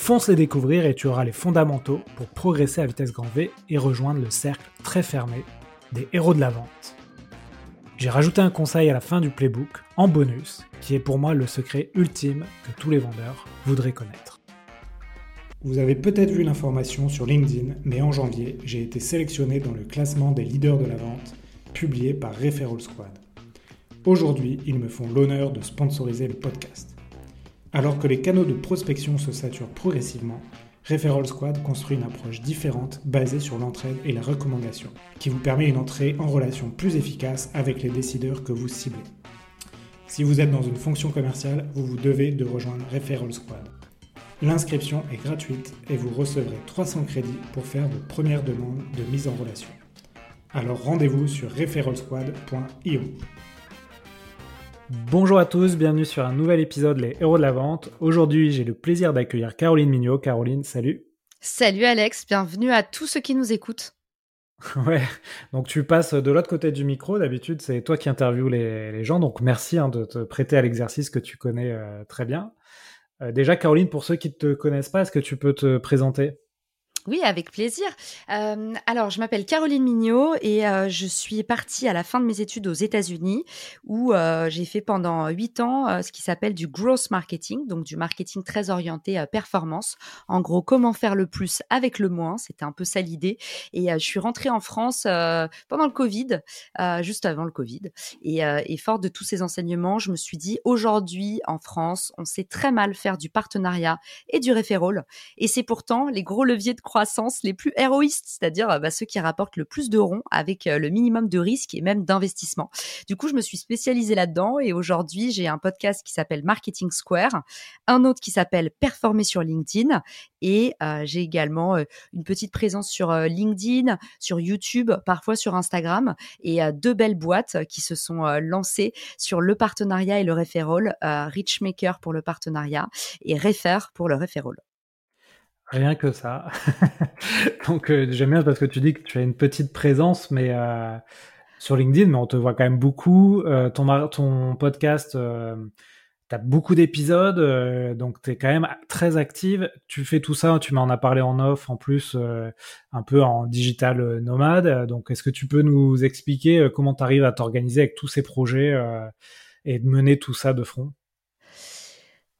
Fonce les découvrir et tu auras les fondamentaux pour progresser à vitesse grand V et rejoindre le cercle très fermé des héros de la vente. J'ai rajouté un conseil à la fin du playbook, en bonus, qui est pour moi le secret ultime que tous les vendeurs voudraient connaître. Vous avez peut-être vu l'information sur LinkedIn, mais en janvier, j'ai été sélectionné dans le classement des leaders de la vente, publié par Referral Squad. Aujourd'hui, ils me font l'honneur de sponsoriser le podcast. Alors que les canaux de prospection se saturent progressivement, Referral Squad construit une approche différente basée sur l'entraide et la recommandation, qui vous permet une entrée en relation plus efficace avec les décideurs que vous ciblez. Si vous êtes dans une fonction commerciale, vous vous devez de rejoindre Referral Squad. L'inscription est gratuite et vous recevrez 300 crédits pour faire vos premières demandes de mise en relation. Alors rendez-vous sur referralsquad.io. Bonjour à tous, bienvenue sur un nouvel épisode Les Héros de la Vente. Aujourd'hui, j'ai le plaisir d'accueillir Caroline Mignot. Caroline, salut. Salut Alex, bienvenue à tous ceux qui nous écoutent. Ouais, donc tu passes de l'autre côté du micro. D'habitude, c'est toi qui interviews les, gens. Donc merci hein, de te prêter à l'exercice que tu connais euh, très bien. Euh, déjà, Caroline, pour ceux qui ne te connaissent pas, est-ce que tu peux te présenter? Oui, avec plaisir. Euh, alors, je m'appelle Caroline Mignot et euh, je suis partie à la fin de mes études aux États-Unis où euh, j'ai fait pendant huit ans ce qui s'appelle du growth marketing, donc du marketing très orienté performance. En gros, comment faire le plus avec le moins, c'était un peu ça l'idée. Et je suis rentrée en France pendant le Covid, juste avant le Covid. Et, et fort de tous ces enseignements, je me suis dit, aujourd'hui, en France, on sait très mal faire du partenariat et du référol. Et c'est pourtant les gros leviers de croissance les plus héroïstes, c'est-à-dire euh, bah, ceux qui rapportent le plus de ronds avec euh, le minimum de risques et même d'investissement. Du coup, je me suis spécialisée là-dedans et aujourd'hui, j'ai un podcast qui s'appelle Marketing Square, un autre qui s'appelle Performer sur LinkedIn et euh, j'ai également une petite présence sur LinkedIn, sur YouTube, parfois sur Instagram et deux belles boîtes qui se sont lancées sur le partenariat et le referral, Richmaker pour le partenariat et Refer pour le referral. Rien que ça. Donc euh, j'aime bien parce que tu dis que tu as une petite présence, mais euh, sur LinkedIn, mais on te voit quand même beaucoup. Euh, ton, podcast, tu as beaucoup d'épisodes, donc tu es quand même très active. Tu fais tout ça, tu m'en as parlé en off, en plus un peu en digital nomade. Donc est-ce que tu peux nous expliquer comment tu à t'organiser avec tous ces projets et de mener tout ça de front?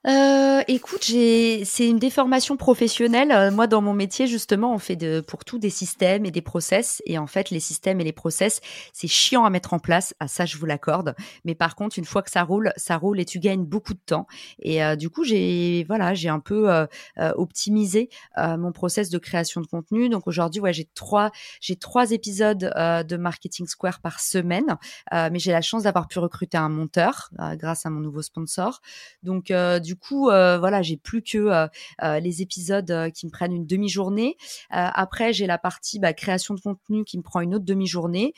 Euh, écoute, c'est une déformation professionnelle. Euh, moi, dans mon métier, justement, on fait de, pour tout des systèmes et des process. Et en fait, les systèmes et les process, c'est chiant à mettre en place. À ça, je vous l'accorde. Mais par contre, une fois que ça roule, ça roule et tu gagnes beaucoup de temps. Et euh, du coup, j'ai, voilà, j'ai un peu euh, optimisé mon process de création de contenu. Donc aujourd'hui, ouais, j'ai trois, j'ai trois épisodes de Marketing Square par semaine. mais j'ai la chance d'avoir pu recruter un monteur grâce à mon nouveau sponsor. Donc coup, euh, voilà, j'ai plus que euh, euh, les épisodes qui me prennent une demi-journée. après, j'ai la partie bah, création de contenu qui me prend une autre demi-journée.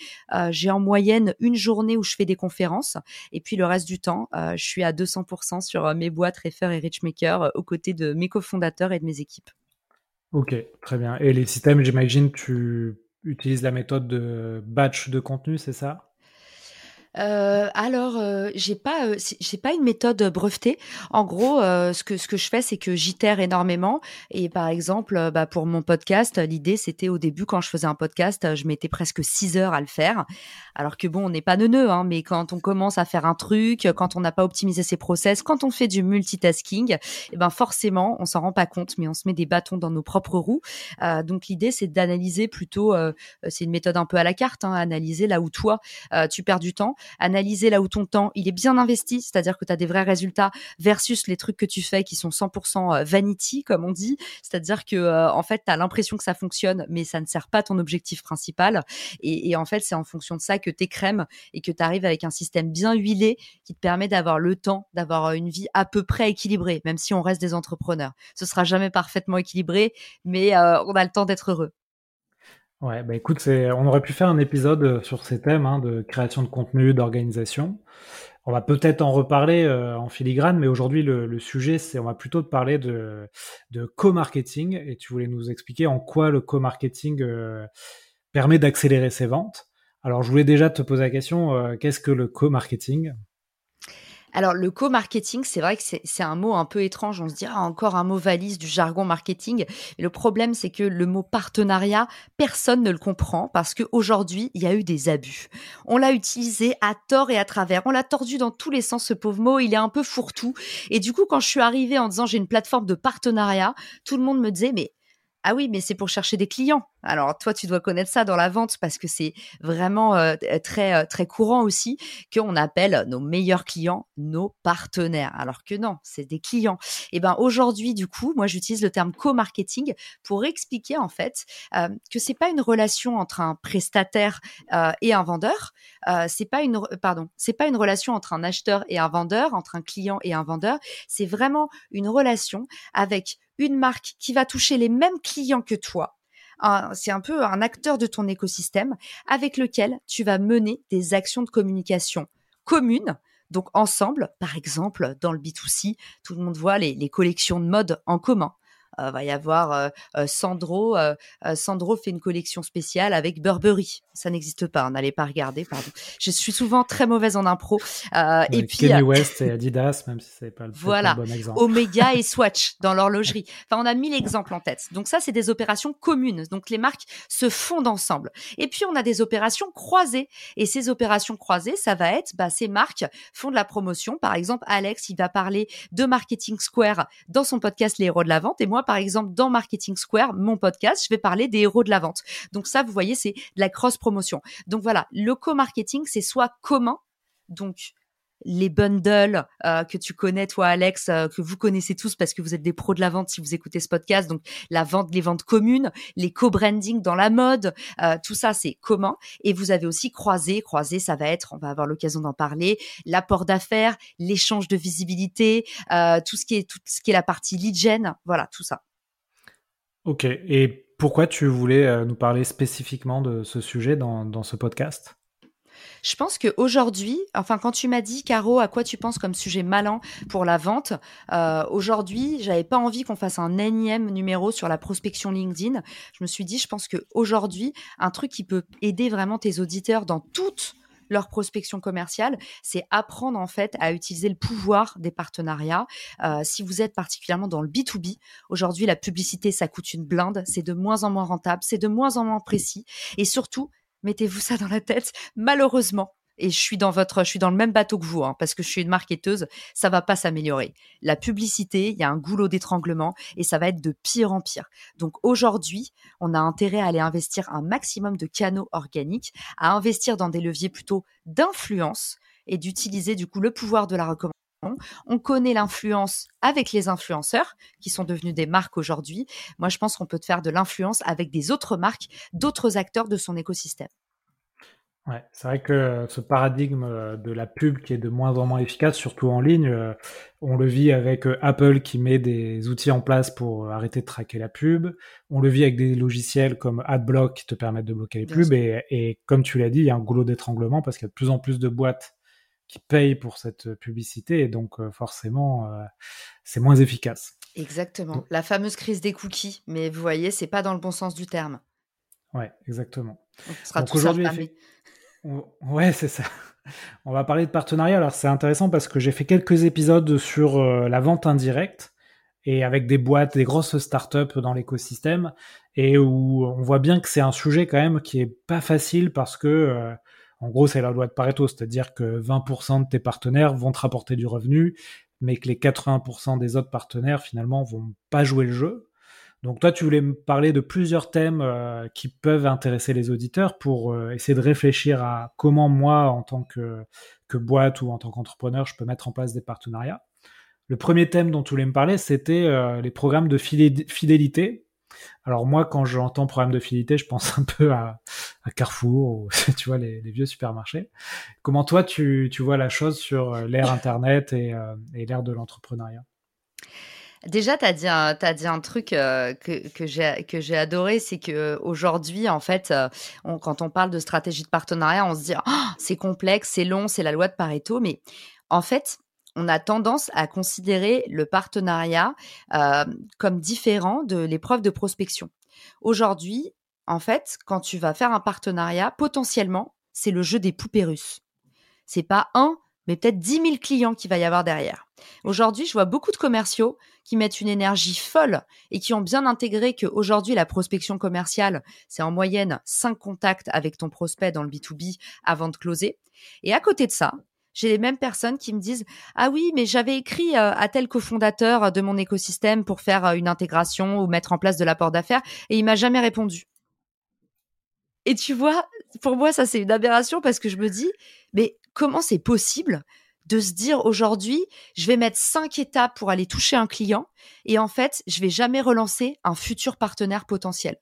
j'ai en moyenne une journée où je fais des conférences. Et puis le reste du temps, je suis à 200% sur mes boîtes Refer et Richmaker aux côtés de mes cofondateurs et de mes équipes. Ok, très bien. Et les systèmes, j'imagine, tu utilises la méthode de batch de contenu, c'est ça? Euh, alors, euh, j'ai pas, euh, j'ai pas une méthode brevetée. En gros, euh, ce que ce que je fais, c'est que j'itère énormément. Et par exemple, bah, pour mon podcast, l'idée c'était au début quand je faisais un podcast, je mettais presque six heures à le faire. Alors que bon, on n'est pas neuneux, hein, mais quand on commence à faire un truc, quand on n'a pas optimisé ses process, quand on fait du multitasking, eh ben forcément, on s'en rend pas compte, mais on se met des bâtons dans nos propres roues. donc l'idée, c'est d'analyser plutôt. c'est une méthode un peu à la carte, hein, analyser là où toi tu perds du temps analyser là où ton temps il est bien investi, c'est-à-dire que tu as des vrais résultats versus les trucs que tu fais qui sont 100% euh, vanity comme on dit, c'est-à-dire que euh, en fait tu as l'impression que ça fonctionne mais ça ne sert pas ton objectif principal et, en fait c'est en fonction de ça que tu crèmes et que tu arrives avec un système bien huilé qui te permet d'avoir le temps d'avoir une vie à peu près équilibrée même si on reste des entrepreneurs. Ce sera jamais parfaitement équilibré mais euh, on a le temps d'être heureux. Ouais, bah écoute, on aurait pu faire un épisode sur ces thèmes hein, de création de contenu, d'organisation. On va peut-être en reparler euh, en filigrane, mais aujourd'hui le, sujet, c'est on va plutôt te parler de, de co-marketing et tu voulais nous expliquer en quoi le co-marketing euh, permet d'accélérer ses ventes. Alors je voulais déjà te poser la question, euh, qu'est-ce que le co-marketing? Alors, le co-marketing, c'est vrai que c'est un mot un peu étrange. On se dit, ah, encore un mot valise du jargon marketing. Et le problème, c'est que le mot partenariat, personne ne le comprend parce qu'aujourd'hui, il y a eu des abus. On l'a utilisé à tort et à travers. On l'a tordu dans tous les sens, ce pauvre mot. Il est un peu fourre-tout. Et du coup, quand je suis arrivée en disant, j'ai une plateforme de partenariat, tout le monde me disait, mais ah oui, mais c'est pour chercher des clients. Alors toi, tu dois connaître ça dans la vente parce que c'est vraiment euh, très euh, très courant aussi qu'on appelle nos meilleurs clients nos partenaires. Alors que non, c'est des clients. Et eh ben aujourd'hui, du coup, moi j'utilise le terme co-marketing pour expliquer en fait euh, que c'est pas une relation entre un prestataire et un vendeur. c'est pas une c'est pas une relation entre un acheteur et un vendeur, entre un client et un vendeur. C'est vraiment une relation avec une marque qui va toucher les mêmes clients que toi, c'est un peu un acteur de ton écosystème avec lequel tu vas mener des actions de communication communes. Donc ensemble, par exemple, dans le B2C, tout le monde voit les collections de mode en commun. Euh, va y avoir euh, euh, Sandro. Sandro fait une collection spéciale avec Burberry. Ça n'existe pas. On n'allait pas regarder. Pardon. Je suis souvent très mauvaise en impro. et puis Kanye West et Adidas, même si c'est pas le, voilà, bon exemple. Omega et Swatch dans l'horlogerie. Enfin, on a mille exemples en tête. Donc ça, c'est des opérations communes. Donc les marques se fondent ensemble. Et puis on a des opérations croisées. Et ces opérations croisées, ça va être, bah, ces marques font de la promotion. Par exemple, Alex, il va parler de Marketing Square dans son podcast Les Héros de la Vente. Et moi, par exemple, dans Marketing Square, mon podcast, je vais parler des héros de la vente. Donc ça, vous voyez, c'est de la cross-promotion. Donc voilà, le co-marketing, c'est soit commun, donc les bundles euh, que tu connais toi Alex euh, que vous connaissez tous parce que vous êtes des pros de la vente si vous écoutez ce podcast. Donc la vente les ventes communes les co-branding dans la mode euh, tout ça c'est commun. Et vous avez aussi croisé croisé ça va être on va avoir l'occasion d'en parler l'apport d'affaires l'échange de visibilité tout ce qui est tout ce qui est la partie lead gen voilà tout ça. Ok. Et pourquoi tu voulais nous parler spécifiquement de ce sujet dans ce podcast? Je pense qu'aujourd'hui, enfin, quand tu m'as dit, Caro, à quoi tu penses comme sujet malin pour la vente, euh, aujourd'hui, j'avais pas envie qu'on fasse un énième numéro sur la prospection LinkedIn. Je me suis dit, je pense qu'aujourd'hui, un truc qui peut aider vraiment tes auditeurs dans toute leur prospection commerciale, c'est apprendre en fait à utiliser le pouvoir des partenariats. Euh, si vous êtes particulièrement dans le B2B, aujourd'hui la publicité ça coûte une blinde, c'est de moins en moins rentable, c'est de moins en moins précis et surtout mettez-vous ça dans la tête. Malheureusement, et je suis dans votre, je dans le même bateau que vous, hein, parce que je suis une marketeuse, ça va pas s'améliorer. La publicité, il y a un goulot d'étranglement et ça va être de pire en pire. Donc aujourd'hui, on a intérêt à aller investir un maximum de canaux organiques, à investir dans des leviers plutôt d'influence et d'utiliser du coup le pouvoir de la recommandation on connaît l'influence avec les influenceurs qui sont devenus des marques aujourd'hui. Moi, je pense qu'on peut faire de l'influence avec des autres marques, d'autres acteurs de son écosystème. Ouais, c'est vrai que ce paradigme euh, de la pub qui est de moins en moins efficace, surtout en ligne, euh, on le vit avec euh, Apple qui met des outils en place pour arrêter de traquer la pub. On le vit avec des logiciels comme AdBlock qui te permettent de bloquer les pubs. Et, et, comme tu l'as dit, il y a un goulot d'étranglement parce qu'il y a de plus en plus de boîtes qui payent pour cette publicité et donc forcément c'est moins efficace. Exactement. La fameuse crise des cookies, mais vous voyez, c'est pas dans le bon sens du terme. Ouais, exactement. donc aujourd'hui, ouais, c'est ça. On va parler de partenariat. Alors c'est intéressant parce que j'ai fait quelques épisodes sur la vente indirecte et avec des boîtes, des grosses startups dans l'écosystème et où on voit bien que c'est un sujet quand même qui est pas facile parce que en gros, c'est la loi de Pareto, c'est-à-dire que 20% de tes partenaires vont te rapporter du revenu, mais que les 80% des autres partenaires, finalement, vont pas jouer le jeu. Donc toi, tu voulais me parler de plusieurs thèmes euh, qui peuvent intéresser les auditeurs pour euh, essayer de réfléchir à comment moi, en tant que, boîte ou en tant qu'entrepreneur, je peux mettre en place des partenariats. Le premier thème dont tu voulais me parler, c'était euh, les programmes de fidélité alors moi, quand j'entends programme de fidélité, je pense un peu à, Carrefour, ou, tu vois, les, vieux supermarchés. Comment toi, tu, vois la chose sur euh, l'ère Internet et, euh, et l'ère de l'entrepreneuriat? Déjà, tu as dit un, dit un truc euh, que, que j'ai adoré, c'est que aujourd'hui, en fait, quand on parle de stratégie de partenariat, on se dit oh, c'est complexe, c'est long, c'est la loi de Pareto, mais en fait, on a tendance à considérer le partenariat comme différent de l'épreuve de prospection. Aujourd'hui, en fait, quand tu vas faire un partenariat, potentiellement, c'est le jeu des poupées russes. C'est pas un, mais peut-être 10 000 clients qu'il va y avoir derrière. Aujourd'hui, je vois beaucoup de commerciaux qui mettent une énergie folle et qui ont bien intégré qu'aujourd'hui, la prospection commerciale, c'est en moyenne 5 contacts avec ton prospect dans le B2B avant de closer. Et à côté de ça, j'ai les mêmes personnes qui me disent ah oui mais j'avais écrit euh, à tel cofondateur de mon écosystème pour faire euh, une intégration ou mettre en place de l'apport d'affaires et il m'a jamais répondu. Et tu vois, pour moi ça c'est une aberration parce que je me dis mais comment c'est possible de se dire aujourd'hui, je vais mettre cinq étapes pour aller toucher un client et en fait, je vais jamais relancer un futur partenaire potentiel?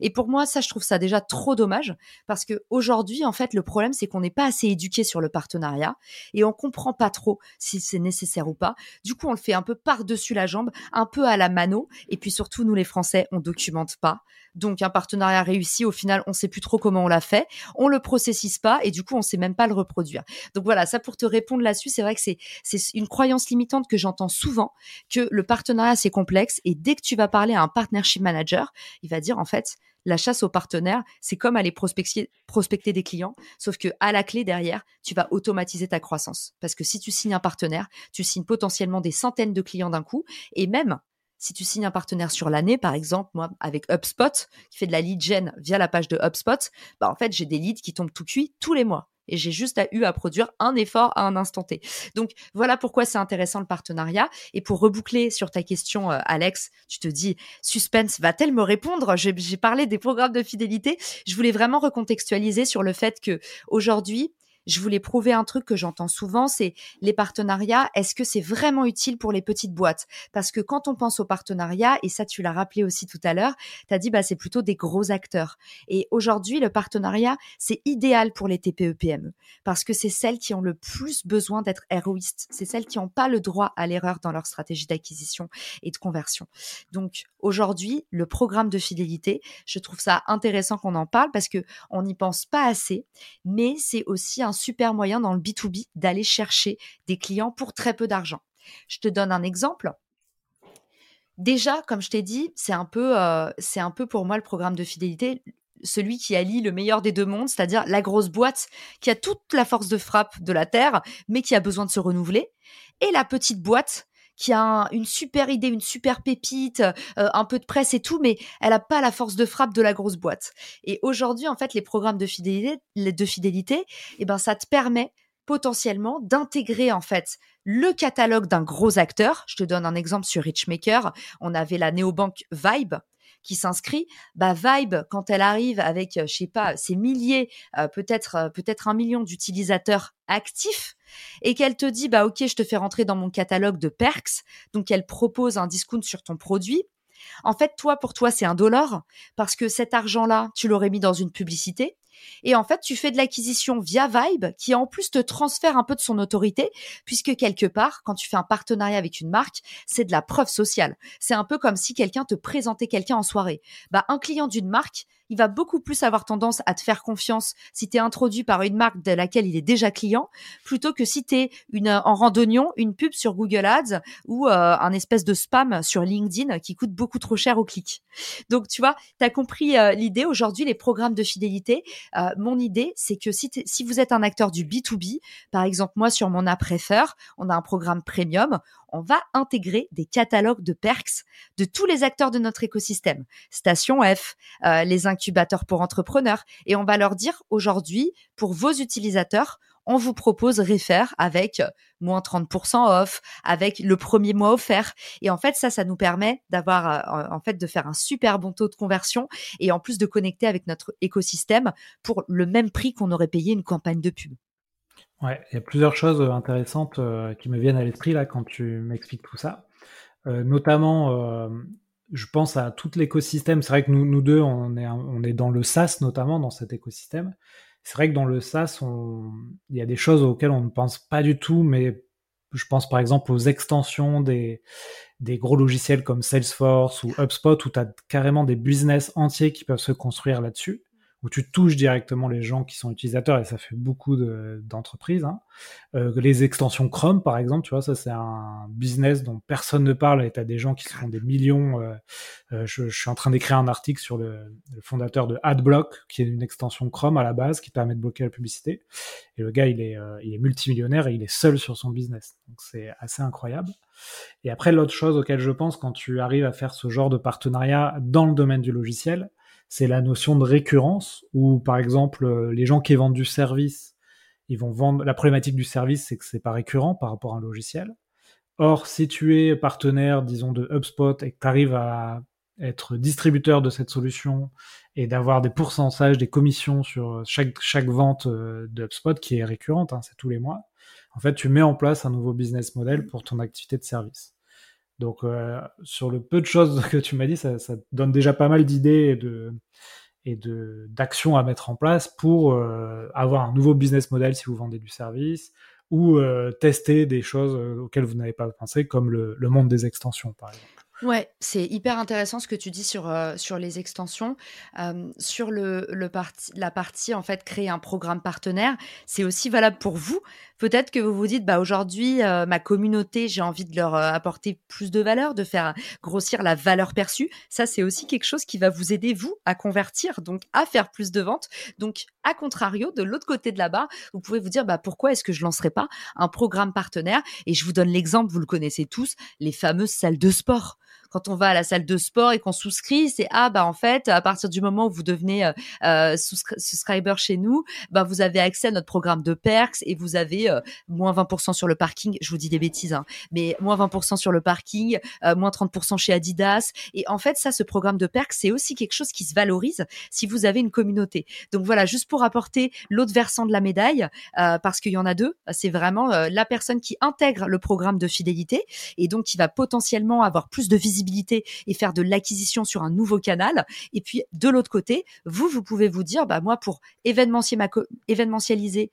Et pour moi, ça, je trouve ça déjà trop dommage parce que aujourd'hui, en fait, le problème, c'est qu'on n'est pas assez éduqué sur le partenariat et on comprend pas trop si c'est nécessaire ou pas. Du coup, on le fait un peu par-dessus la jambe, un peu à la mano. Et puis surtout, nous, les Français, on documente pas. Donc, un partenariat réussi, au final, on sait plus trop comment on l'a fait. On le processise pas et du coup, on sait même pas le reproduire. Donc voilà, ça pour te répondre là-dessus, c'est vrai que c'est, c'est une croyance limitante que j'entends souvent que le partenariat, c'est complexe et dès que tu vas parler à un partnership manager, il va dire, en fait, la chasse aux partenaires, c'est comme aller prospecter, prospecter des clients, sauf que à la clé derrière, tu vas automatiser ta croissance. Parce que si tu signes un partenaire, tu signes potentiellement des centaines de clients d'un coup, et même si tu signes un partenaire sur l'année, par exemple, moi, avec HubSpot, qui fait de la lead gen via la page de HubSpot, bah, en fait, j'ai des leads qui tombent tout cuits tous les mois et j'ai juste eu à produire un effort à un instant T. Donc voilà pourquoi c'est intéressant le partenariat. Et pour reboucler sur ta question, euh, Alex, tu te dis, suspense, va-t-elle me répondre? J'ai parlé des programmes de fidélité. Je voulais vraiment recontextualiser sur le fait que aujourd'hui, je voulais prouver un truc que j'entends souvent, c'est les partenariats. Est-ce que c'est vraiment utile pour les petites boîtes? Parce que quand on pense aux partenariats, et ça tu l'as rappelé aussi tout à l'heure, tu as dit bah c'est plutôt des gros acteurs. Et aujourd'hui, le partenariat, c'est idéal pour les TPE-PME parce que c'est celles qui ont le plus besoin d'être héroïstes. C'est celles qui n'ont pas le droit à l'erreur dans leur stratégie d'acquisition et de conversion. Donc aujourd'hui, le programme de fidélité, je trouve ça intéressant qu'on en parle parce que on n'y pense pas assez, mais c'est aussi un super moyen dans le B2B d'aller chercher des clients pour très peu d'argent. Je te donne un exemple. Déjà, comme je t'ai dit, c'est un peu, euh, c'est un peu pour moi le programme de fidélité, celui qui allie le meilleur des deux mondes, c'est-à-dire la grosse boîte qui a toute la force de frappe de la terre, mais qui a besoin de se renouveler, et la petite boîte qui a une super idée, une super pépite, euh, un peu de presse et tout, mais elle n'a pas la force de frappe de la grosse boîte. Et aujourd'hui, en fait, les programmes de fidélité, de fidélité, eh ben, ça te permet potentiellement d'intégrer en fait le catalogue d'un gros acteur. Je te donne un exemple sur Richmaker. On avait la néobanque Vibe qui s'inscrit, bah Vibe quand elle arrive avec euh, je sais pas ses milliers, euh, peut-être euh, peut-être un million d'utilisateurs actifs et qu'elle te dit bah ok je te fais rentrer dans mon catalogue de perks, donc elle propose un discount sur ton produit. En fait, toi, pour toi, c'est un dollar parce que cet argent-là, tu l'aurais mis dans une publicité. Et en fait, tu fais de l'acquisition via Vibe qui en plus te transfère un peu de son autorité puisque quelque part, quand tu fais un partenariat avec une marque, c'est de la preuve sociale. C'est un peu comme si quelqu'un te présentait quelqu'un en soirée. Bah, un client d'une marque, il va beaucoup plus avoir tendance à te faire confiance si tu es introduit par une marque de laquelle il est déjà client, plutôt que si tu es une, en randonnion, une pub sur Google Ads ou euh, un espèce de spam sur LinkedIn qui coûte beaucoup trop cher au clic. Donc, tu vois, tu as compris euh, l'idée. Aujourd'hui, les programmes de fidélité, euh, mon idée, c'est que si, vous êtes un acteur du B2B, par exemple, moi, sur mon app Prefer, on a un programme premium, on va intégrer des catalogues de perks de tous les acteurs de notre écosystème. Station F, euh, les incubateurs pour entrepreneurs. Et on va leur dire aujourd'hui, pour vos utilisateurs, on vous propose Refer avec moins 30% off, avec le premier mois offert. Et en fait, ça, ça nous permet d'avoir, euh, en fait, de faire un super bon taux de conversion et en plus de connecter avec notre écosystème pour le même prix qu'on aurait payé une campagne de pub. Ouais, il y a plusieurs choses euh, intéressantes euh, qui me viennent à l'esprit là quand tu m'expliques tout ça. Euh, notamment, je pense à tout l'écosystème. C'est vrai que nous, deux, on est, on est dans le SaaS notamment, dans cet écosystème. C'est vrai que dans le SaaS, il y a des choses auxquelles on ne pense pas du tout, mais je pense par exemple aux extensions des, des gros logiciels comme Salesforce ou HubSpot où tu as carrément des business entiers qui peuvent se construire là-dessus où tu touches directement les gens qui sont utilisateurs et ça fait beaucoup d'entreprises. hein. euh, les extensions Chrome, par exemple, tu vois, ça c'est un business dont personne ne parle et tu as des gens qui font des millions. Euh, euh, je, je, suis en train d'écrire un article sur le, le, fondateur de AdBlock, qui est une extension Chrome à la base qui permet de bloquer la publicité. Et le gars, il est, euh, il est multimillionnaire et il est seul sur son business. Donc c'est assez incroyable. Et après, l'autre chose auquel je pense quand tu arrives à faire ce genre de partenariat dans le domaine du logiciel, c'est la notion de récurrence, où par exemple euh, les gens qui vendent du service, ils vont vendre. La problématique du service, c'est que c'est pas récurrent par rapport à un logiciel. Or, si tu es partenaire, disons, de HubSpot et que tu arrives à être distributeur de cette solution et d'avoir des pourcentages, des commissions sur chaque, chaque vente euh, de HubSpot qui est récurrente, hein, c'est tous les mois, en fait, tu mets en place un nouveau business model pour ton activité de service. Donc, euh, sur le peu de choses que tu m'as dit, ça, donne déjà pas mal d'idées et de et d'actions à mettre en place pour euh, avoir un nouveau business model si vous vendez du service ou euh, tester des choses auxquelles vous n'avez pas pensé, comme le, monde des extensions, par exemple. Ouais, c'est hyper intéressant ce que tu dis sur, sur les extensions. Sur le, la partie, en fait, créer un programme partenaire, c'est aussi valable pour vous. Peut-être que vous vous dites, bah, aujourd'hui, euh, ma communauté, j'ai envie de leur apporter plus de valeur, de faire grossir la valeur perçue. Ça, c'est aussi quelque chose qui va vous aider, vous, à convertir, donc à faire plus de ventes. Donc, à contrario, de l'autre côté de la barre, vous pouvez vous dire, bah, pourquoi est-ce que je lancerai pas un programme partenaire? Et je vous donne l'exemple, vous le connaissez tous, les fameuses salles de sport quand on va à la salle de sport et qu'on souscrit, c'est ah bah en fait à partir du moment où vous devenez euh, euh subscriber chez nous, bah vous avez accès à notre programme de perks et vous avez euh, moins 20% sur le parking. Je vous dis des bêtises, hein, mais moins 20% sur le parking, euh, moins 30% chez Adidas. Et en fait ça, ce programme de perks, c'est aussi quelque chose qui se valorise si vous avez une communauté. Donc voilà, juste pour apporter l'autre versant de la médaille, parce qu'il y en a deux. C'est vraiment la personne qui intègre le programme de fidélité et donc qui va potentiellement avoir plus de visibilité et faire de l'acquisition sur un nouveau canal. Et puis de l'autre côté, vous, vous pouvez vous dire, bah moi pour événementialiser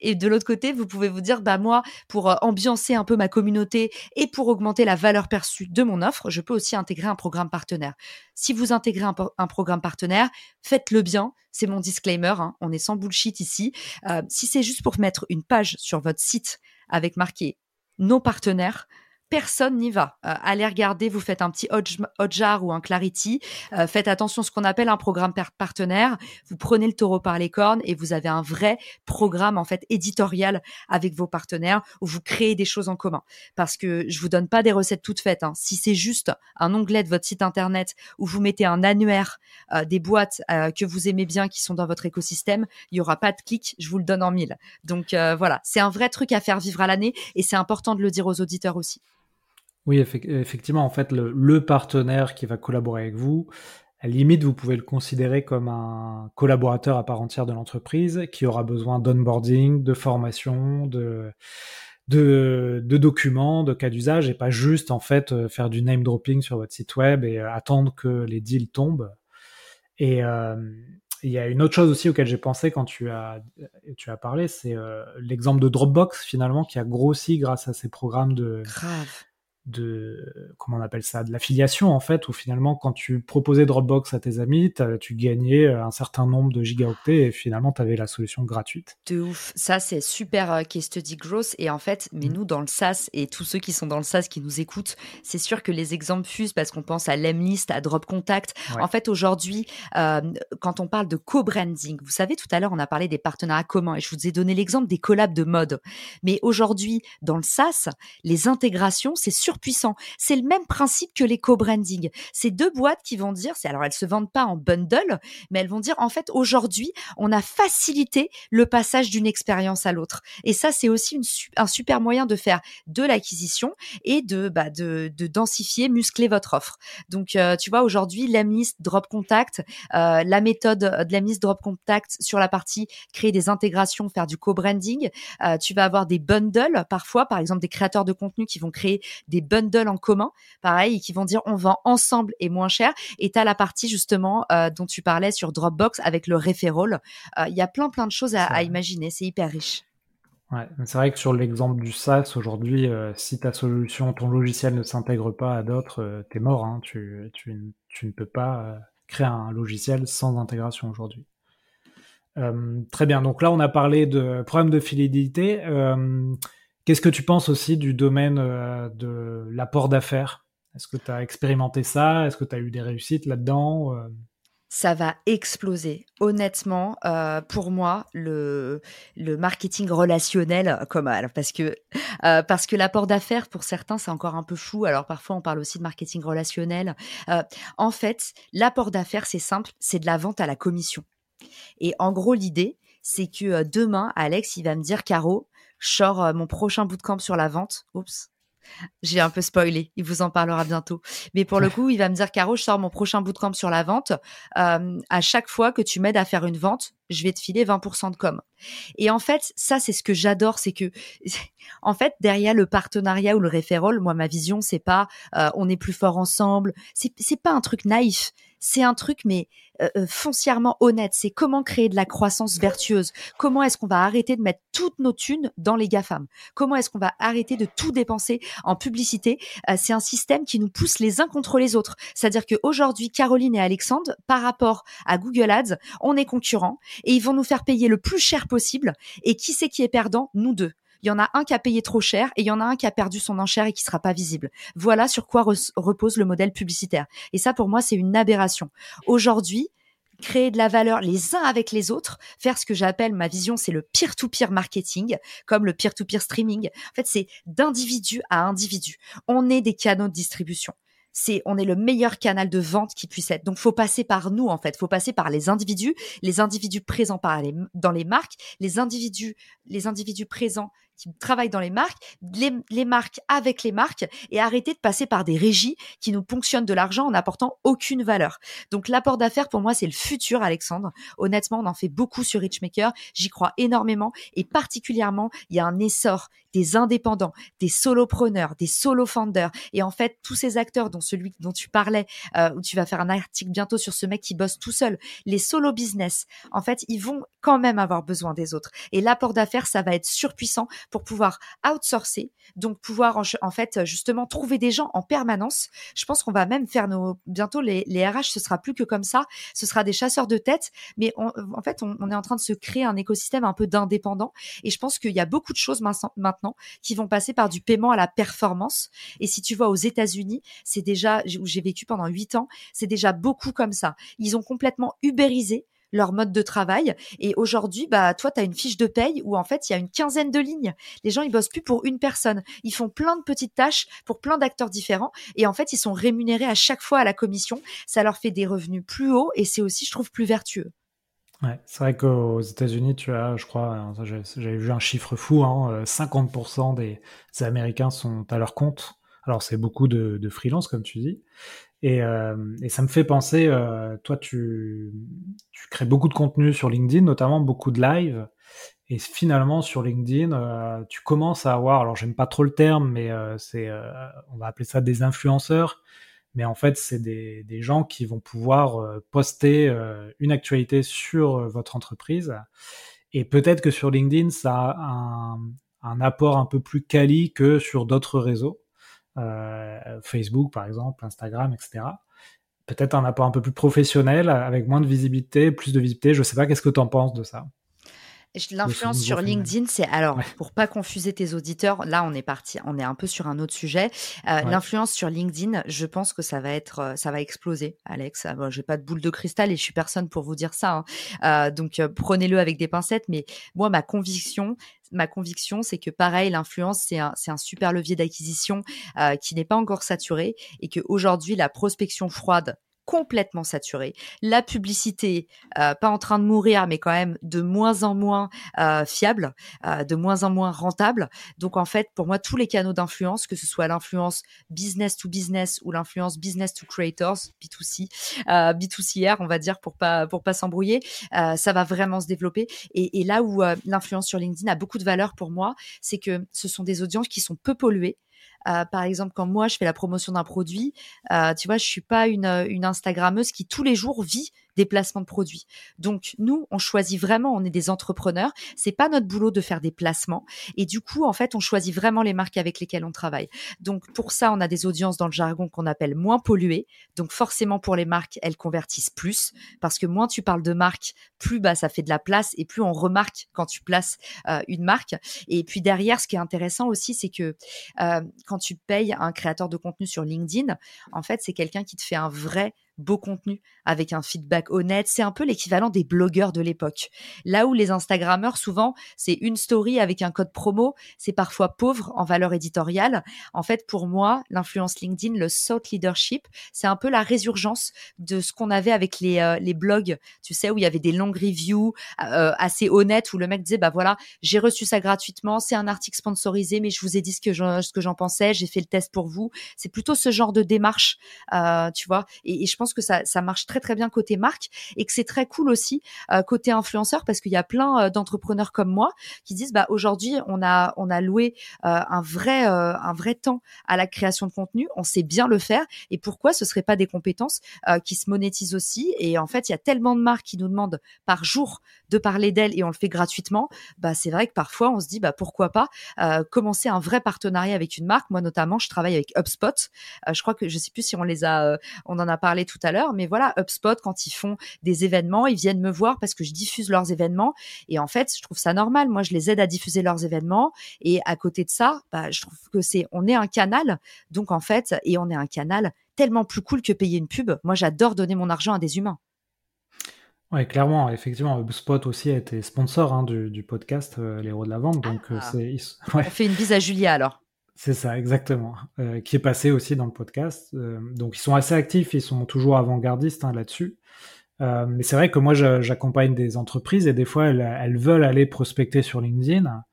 et de l'autre côté, vous pouvez vous dire, bah moi, pour euh, ambiancer un peu ma communauté et pour augmenter la valeur perçue de mon offre, je peux aussi intégrer un programme partenaire. Si vous intégrez un, programme partenaire, faites-le bien. C'est mon disclaimer. Hein. On est sans bullshit ici. Euh, si c'est juste pour mettre une page sur votre site avec marqué nos partenaires, personne n'y va. Euh, allez regarder, vous faites un petit Hotjar ou un Clarity. Euh, faites attention à ce qu'on appelle un programme partenaire. Vous prenez le taureau par les cornes et vous avez un vrai programme en fait éditorial avec vos partenaires où vous créez des choses en commun. Parce que je vous donne pas des recettes toutes faites. Hein. Si c'est juste un onglet de votre site internet où vous mettez un annuaire euh, des boîtes que vous aimez bien qui sont dans votre écosystème, il y aura pas de clic. Je vous le donne en mille. Donc voilà, c'est un vrai truc à faire vivre à l'année et c'est important de le dire aux auditeurs aussi. Oui, effectivement, en fait, le, partenaire qui va collaborer avec vous, à la limite, vous pouvez le considérer comme un collaborateur à part entière de l'entreprise qui aura besoin d'onboarding, de formation, de, documents, de cas d'usage, et pas juste en fait euh, faire du name dropping sur votre site web et euh, attendre que les deals tombent. Et euh, il y a une autre chose aussi auquel j'ai pensé quand tu as, tu as parlé, c'est l'exemple de Dropbox finalement qui a grossi grâce à ces programmes de, Grave de comment on appelle ça de l'affiliation en fait où finalement quand tu proposais Dropbox à tes amis tu gagnais euh, un certain nombre de gigaoctets et finalement tu avais la solution gratuite. De ouf. Ça c'est super euh, case study gross et en fait mais mmh. nous dans le SaaS et tous ceux qui sont dans le SaaS qui nous écoutent c'est sûr que les exemples fusent parce qu'on pense à Lemlist à Drop Contact. Ouais. en fait aujourd'hui euh, quand on parle de co-branding vous savez tout à l'heure on a parlé des partenariats communs et je vous ai donné l'exemple des collabs de mode. Mais aujourd'hui dans le SaaS les intégrations c'est sur puissant. C'est le même principe que les co-branding. C'est deux boîtes qui vont dire, alors elles se vendent pas en bundle, mais elles vont dire en fait aujourd'hui on a facilité le passage d'une expérience à l'autre. Et ça c'est aussi un super moyen de faire de l'acquisition et de, bah, de, de densifier, muscler votre offre. Donc euh, tu vois aujourd'hui l'Amlist Drop Contact, euh, la méthode de l'Amlist Drop Contact sur la partie créer des intégrations, faire du co-branding. Euh, tu vas avoir des bundles parfois, par exemple des créateurs de contenu qui vont créer des bundles en commun, pareil, qui vont dire on vend ensemble et moins cher. Et tu as la partie justement euh, dont tu parlais sur Dropbox avec le referral. Il euh, y a plein plein de choses à, à imaginer, c'est hyper riche. Ouais, c'est vrai que sur l'exemple du SaaS, aujourd'hui, si ta solution, ton logiciel ne s'intègre pas à d'autres, tu es mort. Hein. Tu, tu, tu, ne peux pas créer un logiciel sans intégration aujourd'hui. très bien, donc là on a parlé de problème de fidélité. Qu'est-ce que tu penses aussi du domaine de l'apport d'affaires? Est-ce que tu as expérimenté ça? Est-ce que tu as eu des réussites là-dedans ça va exploser. Honnêtement, euh, pour moi, le, le marketing relationnel, comme parce que euh, parce que l'apport d'affaires pour certains c'est encore un peu fou. Alors parfois on parle aussi de marketing relationnel. Euh, en fait, l'apport d'affaires c'est simple, c'est de la vente à la commission. Et en gros l'idée c'est que demain Alex il va me dire Caro, je sors mon prochain bootcamp sur la vente. Oups, j'ai un peu spoilé, il vous en parlera bientôt. Mais pour le coup, il va me dire Caro, je sors mon prochain bootcamp sur la vente. Euh, à chaque fois que tu m'aides à faire une vente, je vais te filer 20% de com. Et en fait, ça c'est ce que j'adore, c'est que en fait derrière le partenariat ou le référol, moi ma vision c'est pas euh, on est plus fort ensemble, c'est c'est pas un truc naïf, c'est un truc mais euh, euh, foncièrement honnête. C'est comment créer de la croissance vertueuse. Comment est-ce qu'on va arrêter de mettre toutes nos thunes dans les GAFAM? Comment est-ce qu'on va arrêter de tout dépenser en publicité? Euh, C'est un système qui nous pousse les uns contre les autres. C'est-à-dire qu'aujourd'hui, Caroline et Alexandre, par rapport à Google Ads, on est concurrents et ils vont nous faire payer le plus cher possible. Et qui c'est qui est perdant? Nous deux il y en a un qui a payé trop cher et il y en a un qui a perdu son enchère et qui sera pas visible. Voilà sur quoi repose le modèle publicitaire. Et ça, pour moi, c'est une aberration. Aujourd'hui, créer de la valeur les uns avec les autres, faire ce que j'appelle ma vision, c'est le peer-to-peer marketing, comme le peer-to-peer streaming. En fait, c'est d'individu à individu. On est des canaux de distribution c'est on est le meilleur canal de vente qui puisse être. Donc faut passer par nous en fait, faut passer par les individus, les individus présents les, dans les marques, les individus les individus présents qui travaillent dans les marques, les, marques avec les marques et arrêter de passer par des régies qui nous ponctionnent de l'argent en n'apportant aucune valeur. Donc l'apport d'affaires pour moi c'est le futur Alexandre. Honnêtement, on en fait beaucoup sur Richmaker, j'y crois énormément et particulièrement, il y a un essor des indépendants, des solopreneurs, des solo founders et en fait tous ces acteurs dont celui dont tu parlais euh, où tu vas faire un article bientôt sur ce mec qui bosse tout seul, les solo business, en fait, ils vont quand même avoir besoin des autres. Et l'apport d'affaires ça va être surpuissant pour pouvoir outsourcer, donc pouvoir en, fait justement trouver des gens en permanence. Je pense qu'on va même faire nos bientôt les, les, RH, ce sera plus que comme ça, ce sera des chasseurs de tête, mais en fait on, est en train de se créer un écosystème un peu d'indépendants. Et je pense qu'il y a beaucoup de choses maintenant qui vont passer par du paiement à la performance. Et si tu vois aux États-Unis, c'est déjà où j'ai vécu pendant huit ans, c'est déjà beaucoup comme ça. Ils ont complètement ubérisé leur mode de travail. Et aujourd'hui, bah, toi, tu as une fiche de paye où en fait, il y a une quinzaine de lignes. Les gens, ils bossent plus pour une personne. Ils font plein de petites tâches pour plein d'acteurs différents. Et en fait, ils sont rémunérés à chaque fois à la commission. Ça leur fait des revenus plus hauts et c'est aussi, je trouve, plus vertueux. Ouais, c'est vrai qu'aux États-Unis, tu as, je crois, j'avais vu un chiffre fou, hein, 50% des, Américains sont à leur compte. Alors c'est beaucoup de, freelance, comme tu dis, et, euh, et, ça me fait penser, euh, toi, tu, tu, crées beaucoup de contenu sur LinkedIn, notamment beaucoup de live. Et finalement, sur LinkedIn, euh, tu commences à avoir, alors j'aime pas trop le terme, mais euh, c'est, euh, on va appeler ça des influenceurs. Mais en fait, c'est des, gens qui vont pouvoir poster une actualité sur votre entreprise. Et peut-être que sur LinkedIn, ça a un, apport un peu plus quali que sur d'autres réseaux. Euh, Facebook par exemple, Instagram, etc. Peut-être un apport un peu plus professionnel, avec moins de visibilité, plus de visibilité. Je sais pas, qu'est-ce que tu en penses de ça? L'influence sur LinkedIn, c'est alors pour pas confuser tes auditeurs. Là, on est parti, on est un peu sur un autre sujet. Euh, l'influence sur LinkedIn, je pense que ça va être, euh, ça va exploser, Alex. Je ah, j'ai pas de boule de cristal et je suis personne pour vous dire ça. Hein. donc prenez-le avec des pincettes. Mais moi, ma conviction, ma conviction, c'est que pareil, l'influence, c'est un, un, super levier d'acquisition euh, qui n'est pas encore saturé et qu'aujourd'hui, la prospection froide complètement saturé. La publicité, euh, pas en train de mourir, mais quand même de moins en moins euh, fiable, euh, de moins en moins rentable. Donc en fait, pour moi, tous les canaux d'influence, que ce soit l'influence business to business ou l'influence business to creators, B2C, B2CR, on va dire pour pas pour pas s'embrouiller, ça va vraiment se développer. Et, et là où l'influence sur LinkedIn a beaucoup de valeur pour moi, c'est que ce sont des audiences qui sont peu polluées, euh, par exemple, quand moi je fais la promotion d'un produit, euh, tu vois, je suis pas une, une Instagrammeuse qui tous les jours vit des placements de produits. Donc nous, on choisit vraiment, on est des entrepreneurs. C'est pas notre boulot de faire des placements. Et du coup, en fait, on choisit vraiment les marques avec lesquelles on travaille. Donc pour ça, on a des audiences dans le jargon qu'on appelle moins polluées. Donc forcément, pour les marques, elles convertissent plus parce que moins tu parles de marque, plus bah ça fait de la place et plus on remarque quand tu places euh, une marque. Et puis derrière, ce qui est intéressant aussi, c'est que euh, quand tu payes un créateur de contenu sur LinkedIn, en fait, c'est quelqu'un qui te fait un vrai beau contenu avec un feedback honnête. C'est un peu l'équivalent des blogueurs de l'époque. Là où les Instagrammeurs, souvent, c'est une story avec un code promo, c'est parfois pauvre en valeur éditoriale. En fait, pour moi, l'influence LinkedIn, le thought leadership, c'est un peu la résurgence de ce qu'on avait avec les, euh, les blogs, tu sais, où il y avait des longues reviews euh, assez honnêtes, où le mec disait, bah voilà, j'ai reçu ça gratuitement, c'est un article sponsorisé, mais je vous ai dit ce que j'en, pensais, j'ai fait le test pour vous. C'est plutôt ce genre de démarche, euh, tu vois. Et je pense que ça, ça marche très très bien côté marque et que c'est très cool aussi euh, côté influenceur parce qu'il y a plein euh, d'entrepreneurs comme moi qui disent bah aujourd'hui on a on a loué euh, un vrai un vrai temps à la création de contenu, on sait bien le faire et pourquoi ce serait pas des compétences qui se monétisent aussi et en fait il y a tellement de marques qui nous demandent par jour de parler d'elles et on le fait gratuitement, bah c'est vrai que parfois on se dit bah pourquoi pas commencer un vrai partenariat avec une marque. Moi notamment, je travaille avec HubSpot. je crois que je sais plus si on les a, on en a parlé tout à l'heure, mais voilà, HubSpot, quand ils font des événements, ils viennent me voir parce que je diffuse leurs événements. Et en fait, je trouve ça normal. Moi, je les aide à diffuser leurs événements. Et à côté de ça, bah, je trouve que c'est, on est un canal. Donc, en fait, et on est un canal tellement plus cool que payer une pub. Moi, j'adore donner mon argent à des humains. Ouais, clairement, effectivement, HubSpot aussi a été sponsor hein, du, podcast euh, Les Héros de la Vente. Donc, euh, ah. c'est, On fait une bise à Julia alors. C'est ça, exactement. Euh, qui est passé aussi dans le podcast. Euh, donc ils sont assez actifs, ils sont toujours avant-gardistes hein, là-dessus. Euh, mais c'est vrai que moi j'accompagne des entreprises et des fois elles, veulent aller prospecter sur LinkedIn.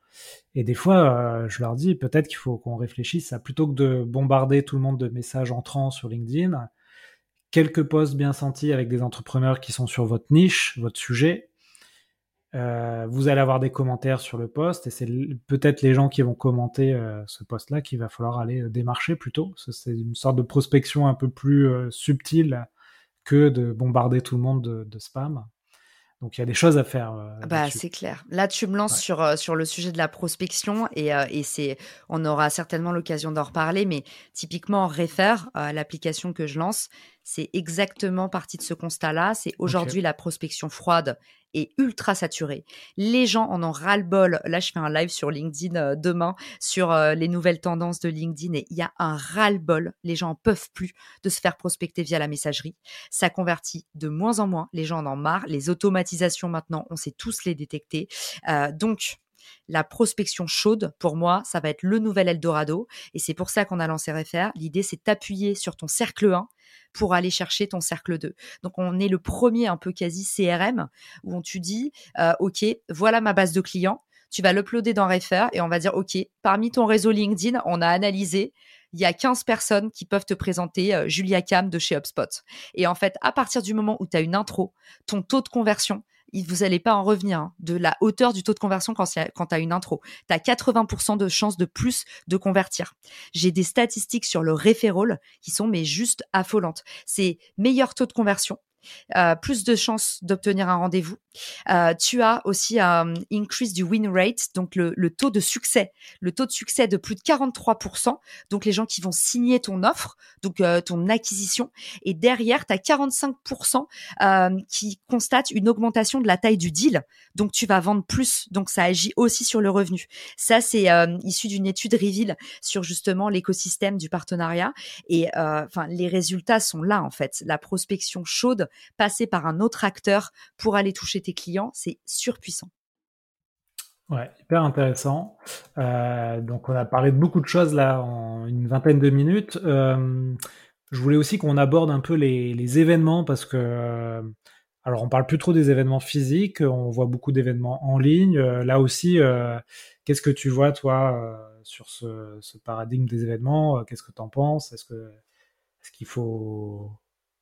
Et des fois je leur dis peut-être qu'il faut qu'on réfléchisse à plutôt que de bombarder tout le monde de messages entrants sur LinkedIn, quelques posts bien sentis avec des entrepreneurs qui sont sur votre niche, votre sujet, euh, vous allez avoir des commentaires sur le post et c'est peut-être les gens qui vont commenter euh, ce post-là qu'il va falloir aller euh, démarcher plutôt. C'est une sorte de prospection un peu plus subtile que de bombarder tout le monde de, spam. Donc il y a des choses à faire. bah c'est clair. Là tu me lances sur sur le sujet de la prospection et, et c'est on aura certainement l'occasion d'en reparler, mais typiquement Refer, l'application que je lance, c'est exactement partie de ce constat-là. C'est aujourd'hui la prospection froide est ultra saturée. Les gens en ont ras-le-bol. Là, je fais un live sur LinkedIn euh, demain sur euh, les nouvelles tendances de LinkedIn et il y a un ras-le-bol. Les gens en peuvent plus de se faire prospecter via la messagerie. Ça convertit de moins en moins. Les gens en ont marre. Les automatisations maintenant, on sait tous les détecter. Euh, donc, la prospection chaude, pour moi, ça va être le nouvel Eldorado. Et c'est pour ça qu'on a lancé Refer. L'idée, c'est d'appuyer sur ton cercle 1 pour aller chercher ton cercle 2. Donc on est le premier un peu quasi CRM où on tu dis euh, OK, voilà ma base de clients, tu vas l'uploader dans Refer et on va dire OK, parmi ton réseau LinkedIn, on a analysé il y a 15 personnes qui peuvent te présenter euh, Julia Cam de chez HubSpot. Et en fait, à partir du moment où tu as une intro, ton taux de conversion, vous n'allez pas en revenir hein, de la hauteur du taux de conversion quand, tu as une intro. Tu as 80% de chances de plus de convertir. J'ai des statistiques sur le referral qui sont mais juste affolantes. C'est meilleur taux de conversion, euh, plus de chances d'obtenir un rendez-vous. Euh, tu as aussi un increase du win rate, donc le, taux de succès, le taux de succès de plus de 43%, donc les gens qui vont signer ton offre, donc euh, ton acquisition, et derrière, tu as 45% qui constatent une augmentation de la taille du deal, donc tu vas vendre plus, donc ça agit aussi sur le revenu. Ça, c'est issu d'une étude Reveal sur justement l'écosystème du partenariat, et enfin les résultats sont là en fait. La prospection chaude passer par un autre acteur pour aller toucher tes clients, c'est surpuissant. Ouais, hyper intéressant. Euh, donc on a parlé de beaucoup de choses là en une vingtaine de minutes. Euh, je voulais aussi qu'on aborde un peu les, événements parce que euh, alors on parle plus trop des événements physiques, on voit beaucoup d'événements en ligne. là aussi, qu'est-ce que tu vois toi sur ce, paradigme des événements? Qu'est-ce que tu en penses? Est-ce que est-ce qu'il faut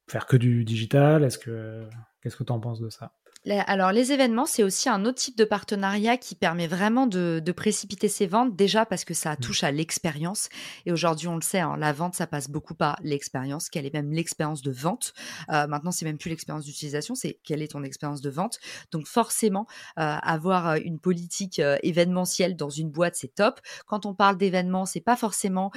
faire que du digital Est-ce que qu'est-ce que tu en penses de ça? Alors, les événements, c'est aussi un autre type de partenariat qui permet vraiment de, précipiter ses ventes, déjà parce que ça mmh. touche à l'expérience. Et aujourd'hui, on le sait, hein, la vente, ça passe beaucoup par l'expérience, quelle est même l'expérience de vente. Euh, maintenant, c'est même plus l'expérience d'utilisation, c'est quelle est ton expérience de vente. Donc, forcément, euh, avoir euh, une politique événementielle dans une boîte, c'est top. Quand on parle d'événements, c'est pas forcément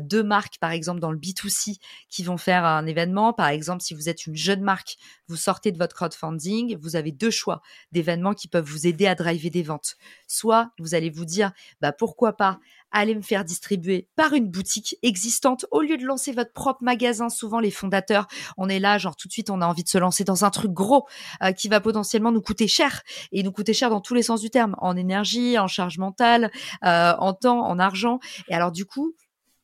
deux marques, par exemple, dans le B2C qui vont faire un événement. Par exemple, si vous êtes une jeune marque, vous sortez de votre crowdfunding, vous avez deux choix d'événements qui peuvent vous aider à driver des ventes. Soit vous allez vous dire, bah pourquoi pas aller me faire distribuer par une boutique existante au lieu de lancer votre propre magasin. Souvent, les fondateurs, on est là, genre tout de suite, on a envie de se lancer dans un truc gros euh, qui va potentiellement nous coûter cher et nous coûter cher dans tous les sens du terme, en énergie, en charge mentale, euh, en temps, en argent. Et alors du coup,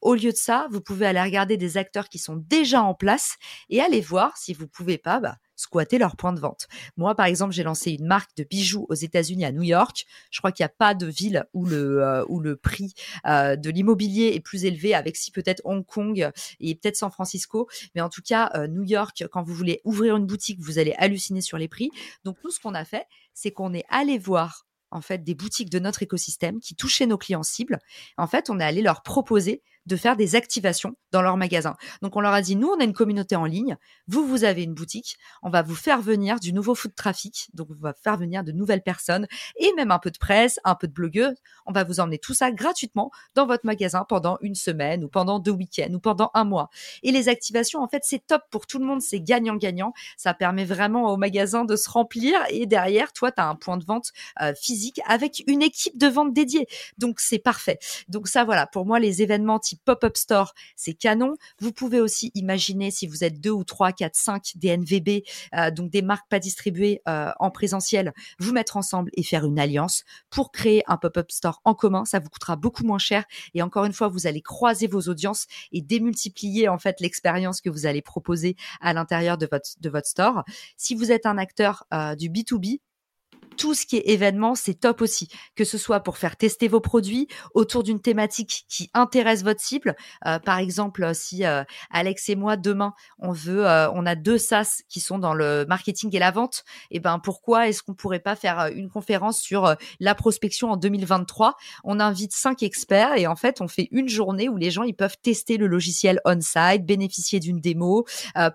au lieu de ça, vous pouvez aller regarder des acteurs qui sont déjà en place et aller voir si vous pouvez pas bah, squatter leur point de vente. Moi, par exemple, j'ai lancé une marque de bijoux aux États-Unis à New York. Je crois qu'il n'y a pas de ville où le, euh, prix euh, de l'immobilier est plus élevé, avec si peut-être Hong Kong et peut-être San Francisco. Mais en tout cas, euh, New York, quand vous voulez ouvrir une boutique, vous allez halluciner sur les prix. Donc, nous, ce qu'on a fait, c'est qu'on est allé voir en fait des boutiques de notre écosystème qui touchaient nos clients cibles. En fait, on est allé leur proposer de faire des activations dans leur magasin. Donc on leur a dit, nous, on a une communauté en ligne, vous, vous avez une boutique, on va vous faire venir du nouveau foot trafic, donc on va faire venir de nouvelles personnes et même un peu de presse, un peu de blogueux. On va vous emmener tout ça gratuitement dans votre magasin pendant une semaine ou pendant deux week-ends ou pendant un mois. Et les activations, en fait, c'est top pour tout le monde, c'est gagnant-gagnant. Ça permet vraiment au magasin de se remplir et derrière, toi, tu as un point de vente euh, physique avec une équipe de vente dédiée. Donc c'est parfait. Donc ça, voilà, pour moi, les événements type pop-up store, c'est canon. Vous pouvez aussi imaginer si vous êtes deux ou trois, quatre, cinq des NVB, euh, donc des marques pas distribuées euh, en présentiel, vous mettre ensemble et faire une alliance pour créer un pop-up store en commun. Ça vous coûtera beaucoup moins cher et encore une fois, vous allez croiser vos audiences et démultiplier en fait l'expérience que vous allez proposer à l'intérieur de votre store. Si vous êtes un acteur euh, du B2B, tout ce qui est événement, c'est top aussi. Que ce soit pour faire tester vos produits autour d'une thématique qui intéresse votre cible. Euh, par exemple, si euh, Alex et moi demain on veut, euh, on a deux SaaS qui sont dans le marketing et la vente. Et eh ben pourquoi est-ce qu'on pourrait pas faire une conférence sur la prospection en 2023 On invite cinq experts et en fait on fait une journée où les gens ils peuvent tester le logiciel on-site, bénéficier d'une démo,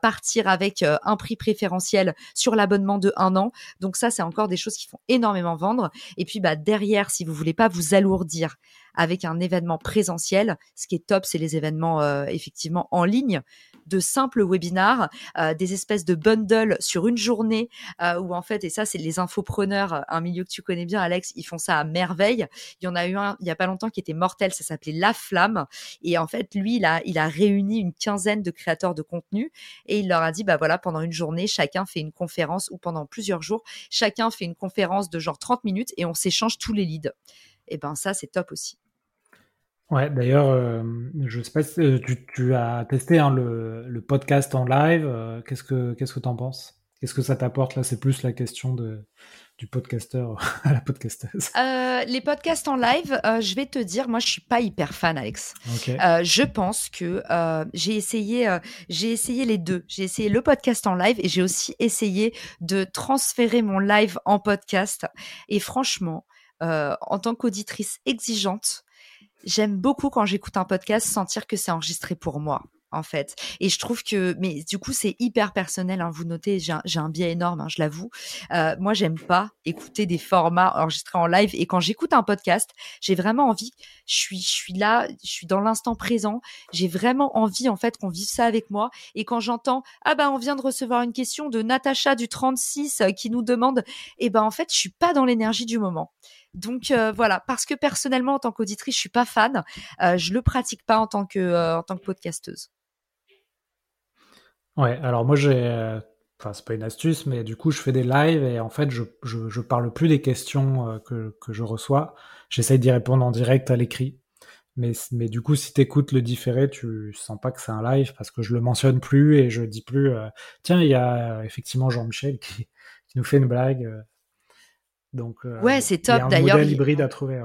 partir avec un prix préférentiel sur l'abonnement de un an. Donc ça c'est encore des choses qui énormément vendre. Et puis bah derrière, si vous voulez pas vous alourdir avec un événement présentiel, ce qui est top, c'est les événements euh, effectivement en ligne, de simples webinars, euh, des espèces de bundles sur une journée euh, où en fait, et ça c'est les infopreneurs, un milieu que tu connais bien, Alex, ils font ça à merveille. Il y en a eu un il y a pas longtemps qui était mortel, ça s'appelait La Flamme, et en fait lui il a il a réuni une quinzaine de créateurs de contenu et il leur a dit bah voilà pendant une journée chacun fait une conférence ou pendant plusieurs jours chacun fait une conférence de genre 30 minutes et on s'échange tous les leads. Et ben ça c'est top aussi. Ouais, d'ailleurs, euh, je sais pas si euh, tu, as testé hein, le, podcast en live. Euh, qu'est-ce que qu'est-ce que t'en penses? Qu'est-ce que ça t'apporte? Là C'est plus la question de du podcasteur à la podcasteuse. les podcasts en live, je vais te dire, moi, je suis pas hyper fan, Alex. je pense que j'ai essayé, j'ai essayé les deux. J'ai essayé le podcast en live et j'ai aussi essayé de transférer mon live en podcast. Et franchement, en tant qu'auditrice exigeante, j'aime beaucoup quand j'écoute un podcast sentir que c'est enregistré pour moi en fait. Et je trouve que, mais du coup, c'est hyper personnel. Hein, vous notez, j'ai un, biais énorme, hein, je l'avoue. Euh, moi, j'aime pas écouter des formats enregistrés en live. Et quand j'écoute un podcast, j'ai vraiment envie. Je suis, je suis là, je suis dans l'instant présent. J'ai vraiment envie, en fait, qu'on vive ça avec moi. Et quand j'entends, ah ben, on vient de recevoir une question de Natacha du 36 euh, qui nous demande, et eh ben, en fait, je suis pas dans l'énergie du moment. Donc euh, voilà, parce que personnellement, en tant qu'auditrice, je suis pas fan. Euh, je le pratique pas en tant que euh, en tant que podcasteuse. Ouais, alors moi j'ai, enfin c'est pas une astuce, mais du coup je fais des lives et en fait je je, parle plus des questions que que je reçois. J'essaye d'y répondre en direct à l'écrit. Mais, mais du coup, si tu écoutes le différé, tu sens pas que c'est un live parce que je le mentionne plus et je dis plus. Tiens, il y a effectivement Jean-Michel qui, qui, nous fait une blague. Donc, euh, ouais, c'est top d'ailleurs. modèle hybride à trouver,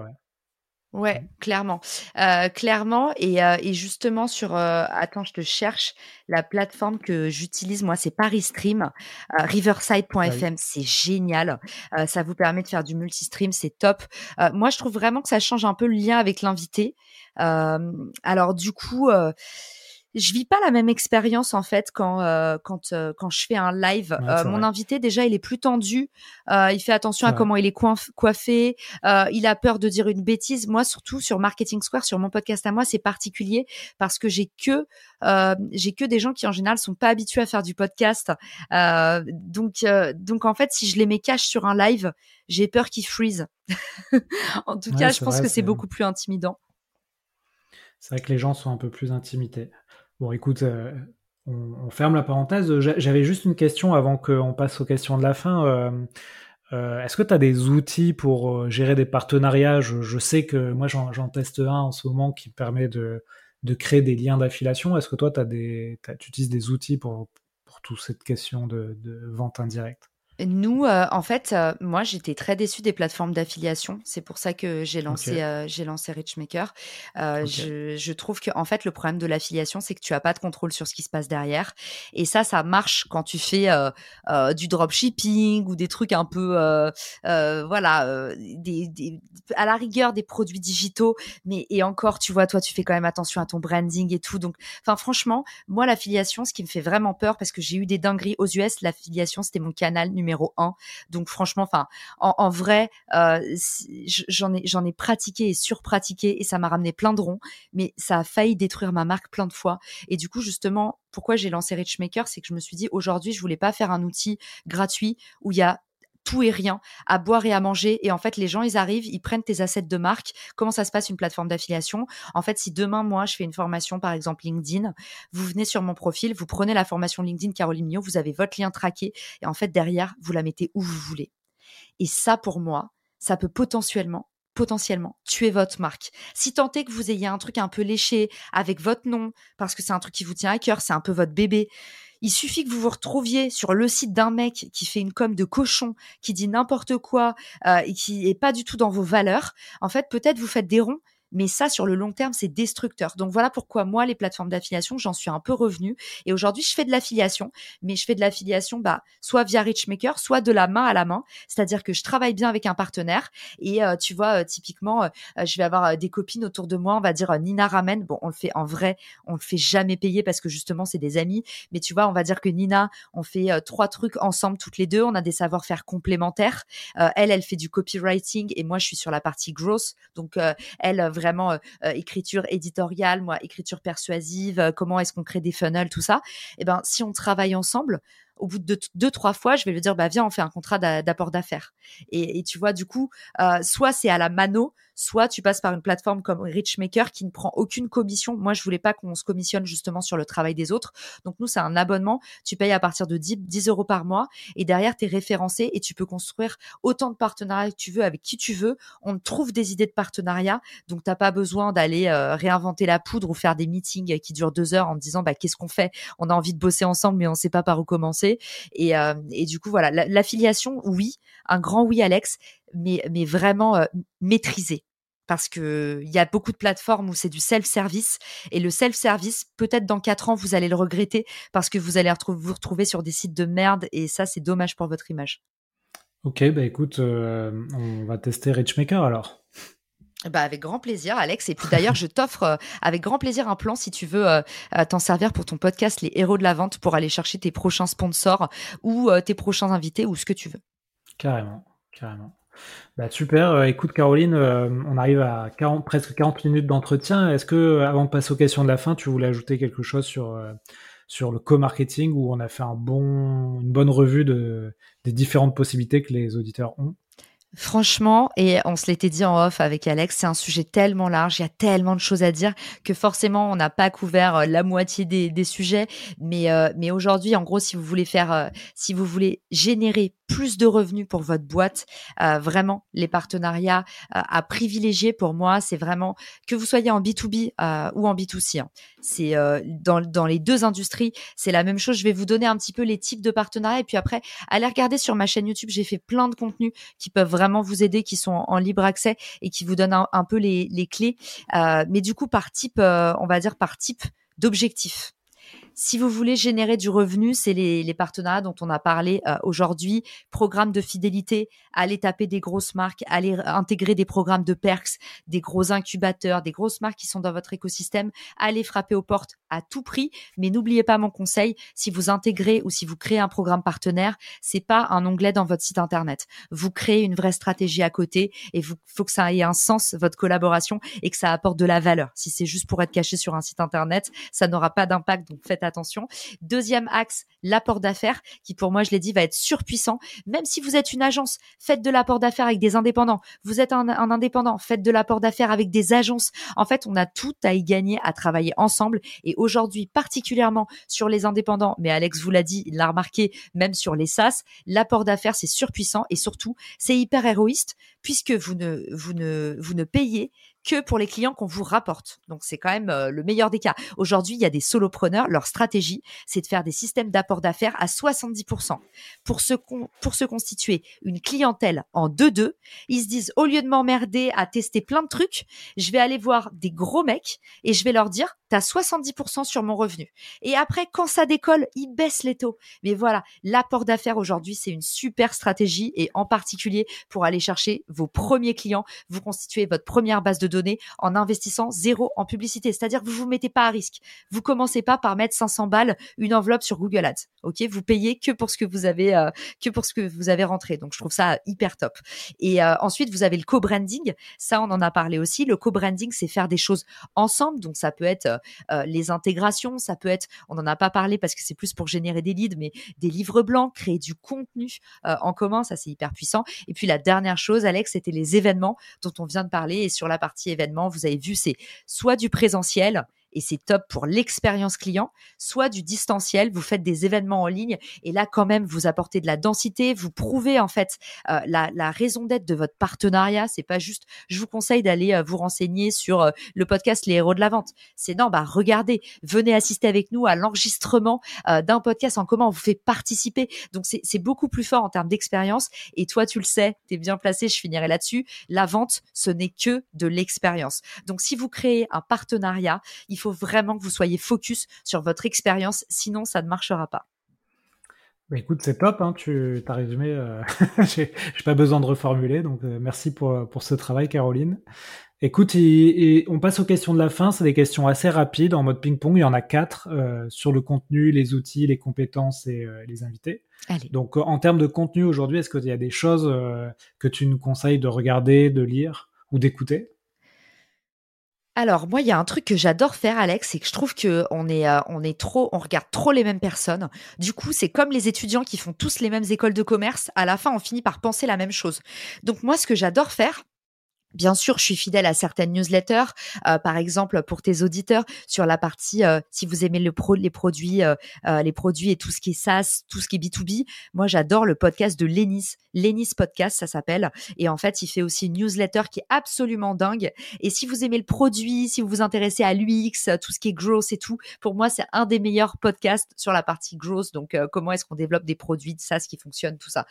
Ouais, clairement, euh, clairement et, euh, et justement sur euh, attends, je te cherche la plateforme que j'utilise moi, c'est Paris Stream, Riverside.fm, c'est génial. ça vous permet de faire du multistream, c'est top. moi, je trouve vraiment que ça change un peu le lien avec l'invité. alors du coup je vis pas la même expérience en fait quand euh, quand euh, quand je fais un live. Euh, mon invité déjà il est plus tendu, il fait attention à comment il est coiffé, il a peur de dire une bêtise. Moi surtout sur Marketing Square, sur mon podcast à moi, c'est particulier parce que j'ai que j'ai que des gens qui en général sont pas habitués à faire du podcast. donc donc en fait si je les mets cash sur un live, j'ai peur qu'ils freeze. en tout cas, je pense que c'est beaucoup plus intimidant. C'est vrai que les gens sont un peu plus intimidés. Bon, écoute, euh, on, ferme la parenthèse. J'avais juste une question avant qu'on passe aux questions de la fin. Euh, euh, est-ce que tu as des outils pour gérer des partenariats? Je, sais que moi, j'en teste un en ce moment qui permet de, créer des liens d'affiliation. Est-ce que toi, tu utilises des outils pour, pour toute cette question de vente indirecte? Nous, euh, en fait, euh, moi, j'étais très déçue des plateformes d'affiliation. C'est pour ça que j'ai lancé, euh, j'ai lancé Richmaker. Je, je, trouve que, en fait, le problème de l'affiliation, c'est que tu as pas de contrôle sur ce qui se passe derrière. Et ça, ça marche quand tu fais du dropshipping ou des trucs un peu, voilà, des, des, à la rigueur des produits digitaux. Mais et encore, tu vois, toi, tu fais quand même attention à ton branding et tout. Donc, enfin, franchement, moi, l'affiliation, ce qui me fait vraiment peur, parce que j'ai eu des dingueries aux US, l'affiliation, c'était mon canal numéro Donc franchement, en, vrai, euh, j'en ai j'en ai pratiqué et surpratiqué et ça m'a ramené plein de ronds, mais ça a failli détruire ma marque plein de fois. Et du coup, justement, pourquoi j'ai lancé Richmaker, c'est que je me suis dit aujourd'hui, je voulais pas faire un outil gratuit où il y a tout et rien, à boire et à manger. Et en fait, les gens, ils arrivent, ils prennent tes assets de marque. Comment ça se passe une plateforme d'affiliation? En fait, si demain, moi, je fais une formation, par exemple LinkedIn, vous venez sur mon profil, vous prenez la formation LinkedIn Caroline Mignot, vous avez votre lien traqué et en fait, derrière, vous la mettez où vous voulez. Et ça, pour moi, ça peut potentiellement potentiellement tuer votre marque. Si tant est que vous ayez un truc un peu léché avec votre nom, parce que c'est un truc qui vous tient à cœur, c'est un peu votre bébé, il suffit que vous vous retrouviez sur le site d'un mec qui fait une com de cochon, qui dit n'importe quoi euh, et qui est pas du tout dans vos valeurs. En fait, peut-être vous faites des ronds, mais ça, sur le long terme, c'est destructeur. Donc voilà pourquoi moi, les plateformes d'affiliation, j'en suis un peu revenu. Et aujourd'hui, je fais de l'affiliation, mais je fais de l'affiliation, bah, soit via Richmaker, soit de la main à la main. C'est-à-dire que je travaille bien avec un partenaire. Et euh, tu vois, euh, typiquement, euh, je vais avoir des copines autour de moi, on va dire Nina ramène. Bon, on le fait en vrai, on le fait jamais payer parce que justement, c'est des amis. Mais tu vois, on va dire que Nina, on fait trois trucs ensemble toutes les deux. On a des savoir-faire complémentaires. elle, elle fait du copywriting et moi, je suis sur la partie growth. Donc, elle vraiment écriture éditoriale, moi écriture persuasive, comment est-ce qu'on crée des funnels, tout ça. Et eh ben si on travaille ensemble, au bout de deux, trois fois, je vais lui dire, bah viens, on fait un contrat d'apport d'affaires. Et, tu vois, du coup, soit c'est à la mano, soit tu passes par une plateforme comme Richmaker qui ne prend aucune commission. Moi, je voulais pas qu'on se commissionne justement sur le travail des autres. Donc nous, c'est un abonnement. Tu payes à partir de 10, 10 euros par mois et derrière, tu es référencé et tu peux construire autant de partenariats que tu veux avec qui tu veux. On trouve des idées de partenariat. Donc, t'as pas besoin d'aller euh, réinventer la poudre ou faire des meetings qui durent deux heures en disant, bah, qu'est-ce qu'on fait? On a envie de bosser ensemble, mais on sait pas par où commencer. Et, euh, et du coup, voilà, l'affiliation, oui, un grand oui, Alex, mais, mais vraiment euh, maîtrisé parce que il y a beaucoup de plateformes où c'est du self-service et le self-service peut-être dans quatre ans vous allez le regretter parce que vous allez vous retrouver sur des sites de merde et ça c'est dommage pour votre image. Ok bah écoute euh, on va tester Richmaker alors. Bah avec grand plaisir, Alex. Et puis d'ailleurs, je t'offre euh, avec grand plaisir un plan si tu veux euh, t'en servir pour ton podcast Les Héros de la Vente pour aller chercher tes prochains sponsors ou tes prochains invités ou ce que tu veux. Carrément, carrément. Bah, super. Euh, écoute, Caroline, euh, on arrive à 40, presque 40 minutes d'entretien. Est-ce que, euh, avant de passer aux questions de la fin, tu voulais ajouter quelque chose sur, le co-marketing où on a fait un bon, une bonne revue de, des différentes possibilités que les auditeurs ont? Franchement, et on se l'était dit en off avec Alex, c'est un sujet tellement large, il y a tellement de choses à dire que forcément on n'a pas couvert la moitié des, des sujets. Mais, mais aujourd'hui, en gros, si vous voulez faire, si vous voulez générer plus de revenus pour votre boîte. Euh, vraiment, les partenariats euh, à privilégier pour moi, c'est vraiment que vous soyez en B2B euh, ou en B2C. Hein. C'est dans, dans les deux industries, c'est la même chose. Je vais vous donner un petit peu les types de partenariats et puis après, allez regarder sur ma chaîne YouTube. J'ai fait plein de contenus qui peuvent vraiment vous aider, qui sont en libre accès et qui vous donnent un, peu les, les clés. mais du coup, par type, on va dire par type d'objectif. Si vous voulez générer du revenu, c'est les, les, partenariats dont on a parlé euh, aujourd'hui, programme de fidélité, aller taper des grosses marques, aller intégrer des programmes de perks, des gros incubateurs, des grosses marques qui sont dans votre écosystème, aller frapper aux portes à tout prix. Mais n'oubliez pas mon conseil, si vous intégrez ou si vous créez un programme partenaire, c'est pas un onglet dans votre site internet. Vous créez une vraie stratégie à côté et il faut que ça ait un sens, votre collaboration, et que ça apporte de la valeur. Si c'est juste pour être caché sur un site internet, ça n'aura pas d'impact. Donc faites attention. Deuxième axe, l'apport d'affaires, qui pour moi, je l'ai dit, va être surpuissant. Même si vous êtes une agence, faites de l'apport d'affaires avec des indépendants. Vous êtes un, indépendant, faites de l'apport d'affaires avec des agences. En fait, on a tout à y gagner à travailler ensemble. Et aujourd'hui, particulièrement sur les indépendants, mais Alex vous l'a dit, il l'a remarqué, même sur les SaaS, l'apport d'affaires, c'est surpuissant et surtout, c'est hyper héroïste puisque vous ne, vous ne, vous ne payez que pour les clients qu'on vous rapporte. Donc c'est quand même euh, le meilleur des cas. Aujourd'hui, il y a des solopreneurs, leur stratégie, c'est de faire des systèmes d'apport d'affaires à 70%. Pour se, pour se constituer une clientèle en 2-2, ils se disent, au lieu de m'emmerder à tester plein de trucs, je vais aller voir des gros mecs et je vais leur dire, t'as 70% sur mon revenu. Et après, quand ça décolle, ils baissent les taux. Mais voilà, l'apport d'affaires aujourd'hui, c'est une super stratégie et en particulier pour aller chercher vos premiers clients, vous constituez votre première base de données en investissant zéro en publicité. C'est-à-dire que vous vous mettez pas à risque. Vous commencez pas par mettre 500 balles une enveloppe sur Google Ads. OK, vous payez que pour ce que vous avez euh, que pour ce que vous avez rentré. Donc je trouve ça hyper top. Et euh, ensuite, vous avez le co-branding. Ça on en a parlé aussi. Le co-branding, c'est faire des choses ensemble. Donc ça peut être euh, les intégrations, ça peut être on n'en a pas parlé parce que c'est plus pour générer des leads mais des livres blancs, créer du contenu en commun, ça c'est hyper puissant. Et puis la dernière chose Alex, c'était les événements dont on vient de parler et sur la partie événements, vous avez vu c'est soit du présentiel et c'est top pour l'expérience client, soit du distanciel, vous faites des événements en ligne et là quand même vous apportez de la densité, vous prouvez en fait euh, la, raison d'être de votre partenariat. C'est pas juste, je vous conseille d'aller euh, vous renseigner sur euh, le podcast Les héros de la vente. C'est non, bah regardez, venez assister avec nous à l'enregistrement d'un podcast en commun, on vous fait participer. Donc c'est beaucoup plus fort en termes d'expérience et toi tu le sais, tu es bien placé, je finirai là-dessus. La vente, ce n'est que de l'expérience. Donc si vous créez un partenariat, il faut vraiment que vous soyez focus sur votre expérience, sinon ça ne marchera pas. Bah, écoute, c'est top, hein, tu as résumé, euh, j'ai pas besoin de reformuler, donc euh, merci pour, pour ce travail Caroline. Écoute, et, on passe aux questions de la fin, c'est des questions assez rapides en mode ping-pong, il y en a quatre euh, sur le contenu, les outils, les compétences et les invités. Donc en termes de contenu aujourd'hui, est-ce qu'il y a des choses que tu nous conseilles de regarder, de lire ou d'écouter? Alors moi, il y a un truc que j'adore faire, Alex, c'est que je trouve que on est, euh, est trop, on regarde trop les mêmes personnes. Du coup, c'est comme les étudiants qui font tous les mêmes écoles de commerce. À la fin, on finit par penser la même chose. Donc moi, ce que j'adore faire, Bien sûr, je suis fidèle à certaines newsletters, euh, par exemple pour tes auditeurs sur la partie euh, si vous aimez les produits, euh, les produits et tout ce qui est SaaS, tout ce qui est B2B. Moi, j'adore le podcast de Lenis, Lenis Podcast, ça s'appelle. Et en fait, il fait aussi une newsletter qui est absolument dingue. Et si vous aimez le produit, si vous vous intéressez à l'UX, tout ce qui est growth et tout, pour moi, c'est un des meilleurs podcasts sur la partie growth. Donc, comment est-ce qu'on développe des produits de SaaS qui fonctionnent, tout ça.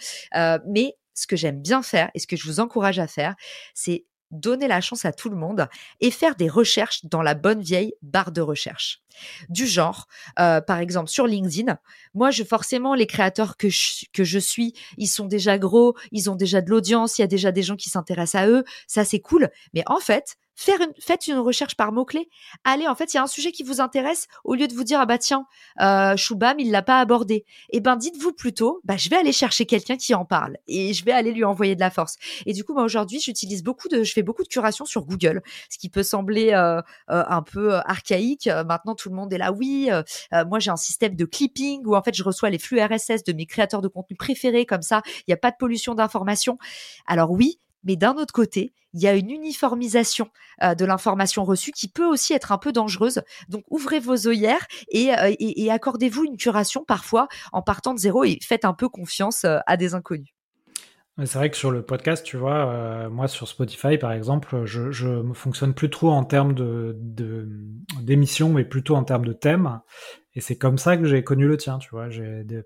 mais ce que j'aime bien faire et ce que je vous encourage à faire, c'est donner la chance à tout le monde et faire des recherches dans la bonne vieille barre de recherche. Du genre, euh, par exemple, sur LinkedIn, moi, je forcément, les créateurs que que je suis, ils sont déjà gros, ils ont déjà de l'audience, il y a déjà des gens qui s'intéressent à eux, ça c'est cool. Mais en fait, faire une, faites une recherche par mots-clés. Allez, en fait, il y a un sujet qui vous intéresse, au lieu de vous dire, ah bah tiens, euh, Choubam, il l'a pas abordé. Eh ben, dites-vous plutôt, bah, je vais aller chercher quelqu'un qui en parle et je vais aller lui envoyer de la force. Et du coup, moi, aujourd'hui, j'utilise beaucoup de, je fais beaucoup de curation sur Google, ce qui peut sembler euh, euh, un peu euh, archaïque. Maintenant, tout le monde est là, oui, moi, j'ai un système de clipping où, en fait, je reçois les flux RSS de mes créateurs de contenu préférés, comme ça, il n'y a pas de pollution d'informations. Alors oui, mais d'un autre côté, il y a une uniformisation de l'information reçue qui peut aussi être un peu dangereuse. Donc ouvrez vos œillères et, et accordez-vous une curation parfois en partant de zéro et faites un peu confiance à des inconnus. C'est vrai que sur le podcast, tu vois, euh, moi sur Spotify par exemple, je, je fonctionne plus trop en termes de d'émissions, mais plutôt en termes de thèmes. Et c'est comme ça que j'ai connu le tien, tu vois.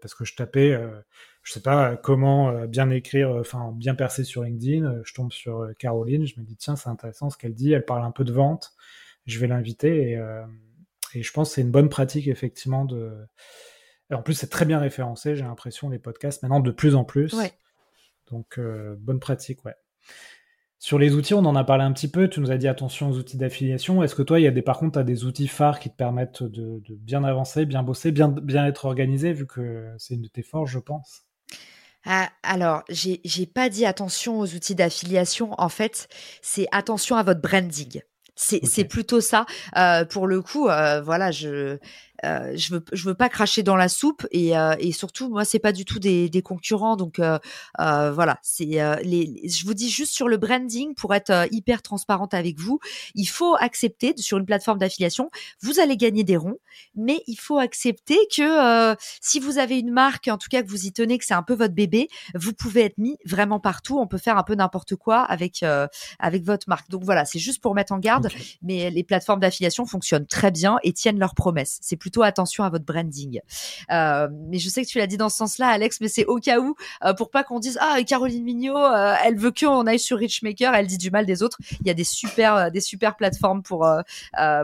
parce que je tapais, euh, je sais pas comment euh, bien écrire, enfin bien percer sur LinkedIn. Je tombe sur Caroline, je me dis tiens c'est intéressant ce qu'elle dit. Elle parle un peu de vente, je vais l'inviter et, je pense que c'est une bonne pratique effectivement de. en plus c'est très bien référencé, j'ai l'impression les podcasts maintenant de plus en plus. Donc, euh, bonne pratique, ouais. Sur les outils, on en a parlé un petit peu. Tu nous as dit attention aux outils d'affiliation. Est-ce que toi, il y a des, par contre, tu as des outils phares qui te permettent de, bien avancer, bien bosser, bien, bien être organisé, vu que c'est une de tes forces, je pense? Ah, alors, j'ai pas dit attention aux outils d'affiliation. En fait, c'est attention à votre branding. C'est plutôt ça. Euh, pour le coup, euh, voilà, je euh, je veux je veux pas cracher dans la soupe et, euh, et surtout moi c'est pas du tout des, des concurrents donc euh, voilà c'est les je vous dis juste sur le branding pour être hyper transparente avec vous il faut accepter sur une plateforme d'affiliation vous allez gagner des ronds mais il faut accepter que si vous avez une marque en tout cas que vous y tenez que c'est un peu votre bébé vous pouvez être mis vraiment partout on peut faire un peu n'importe quoi avec avec votre marque. Donc voilà c'est juste pour mettre en garde mais les plateformes d'affiliation fonctionnent très bien et tiennent leurs promesses. C'est attention à votre branding. Euh, mais je sais que tu l'as dit dans ce sens-là, Alex, mais c'est au cas où, euh, pour pas qu'on dise ah Caroline Mignot, euh, elle veut qu'on aille sur Richmaker, elle dit du mal des autres. Il y a des super des super plateformes pour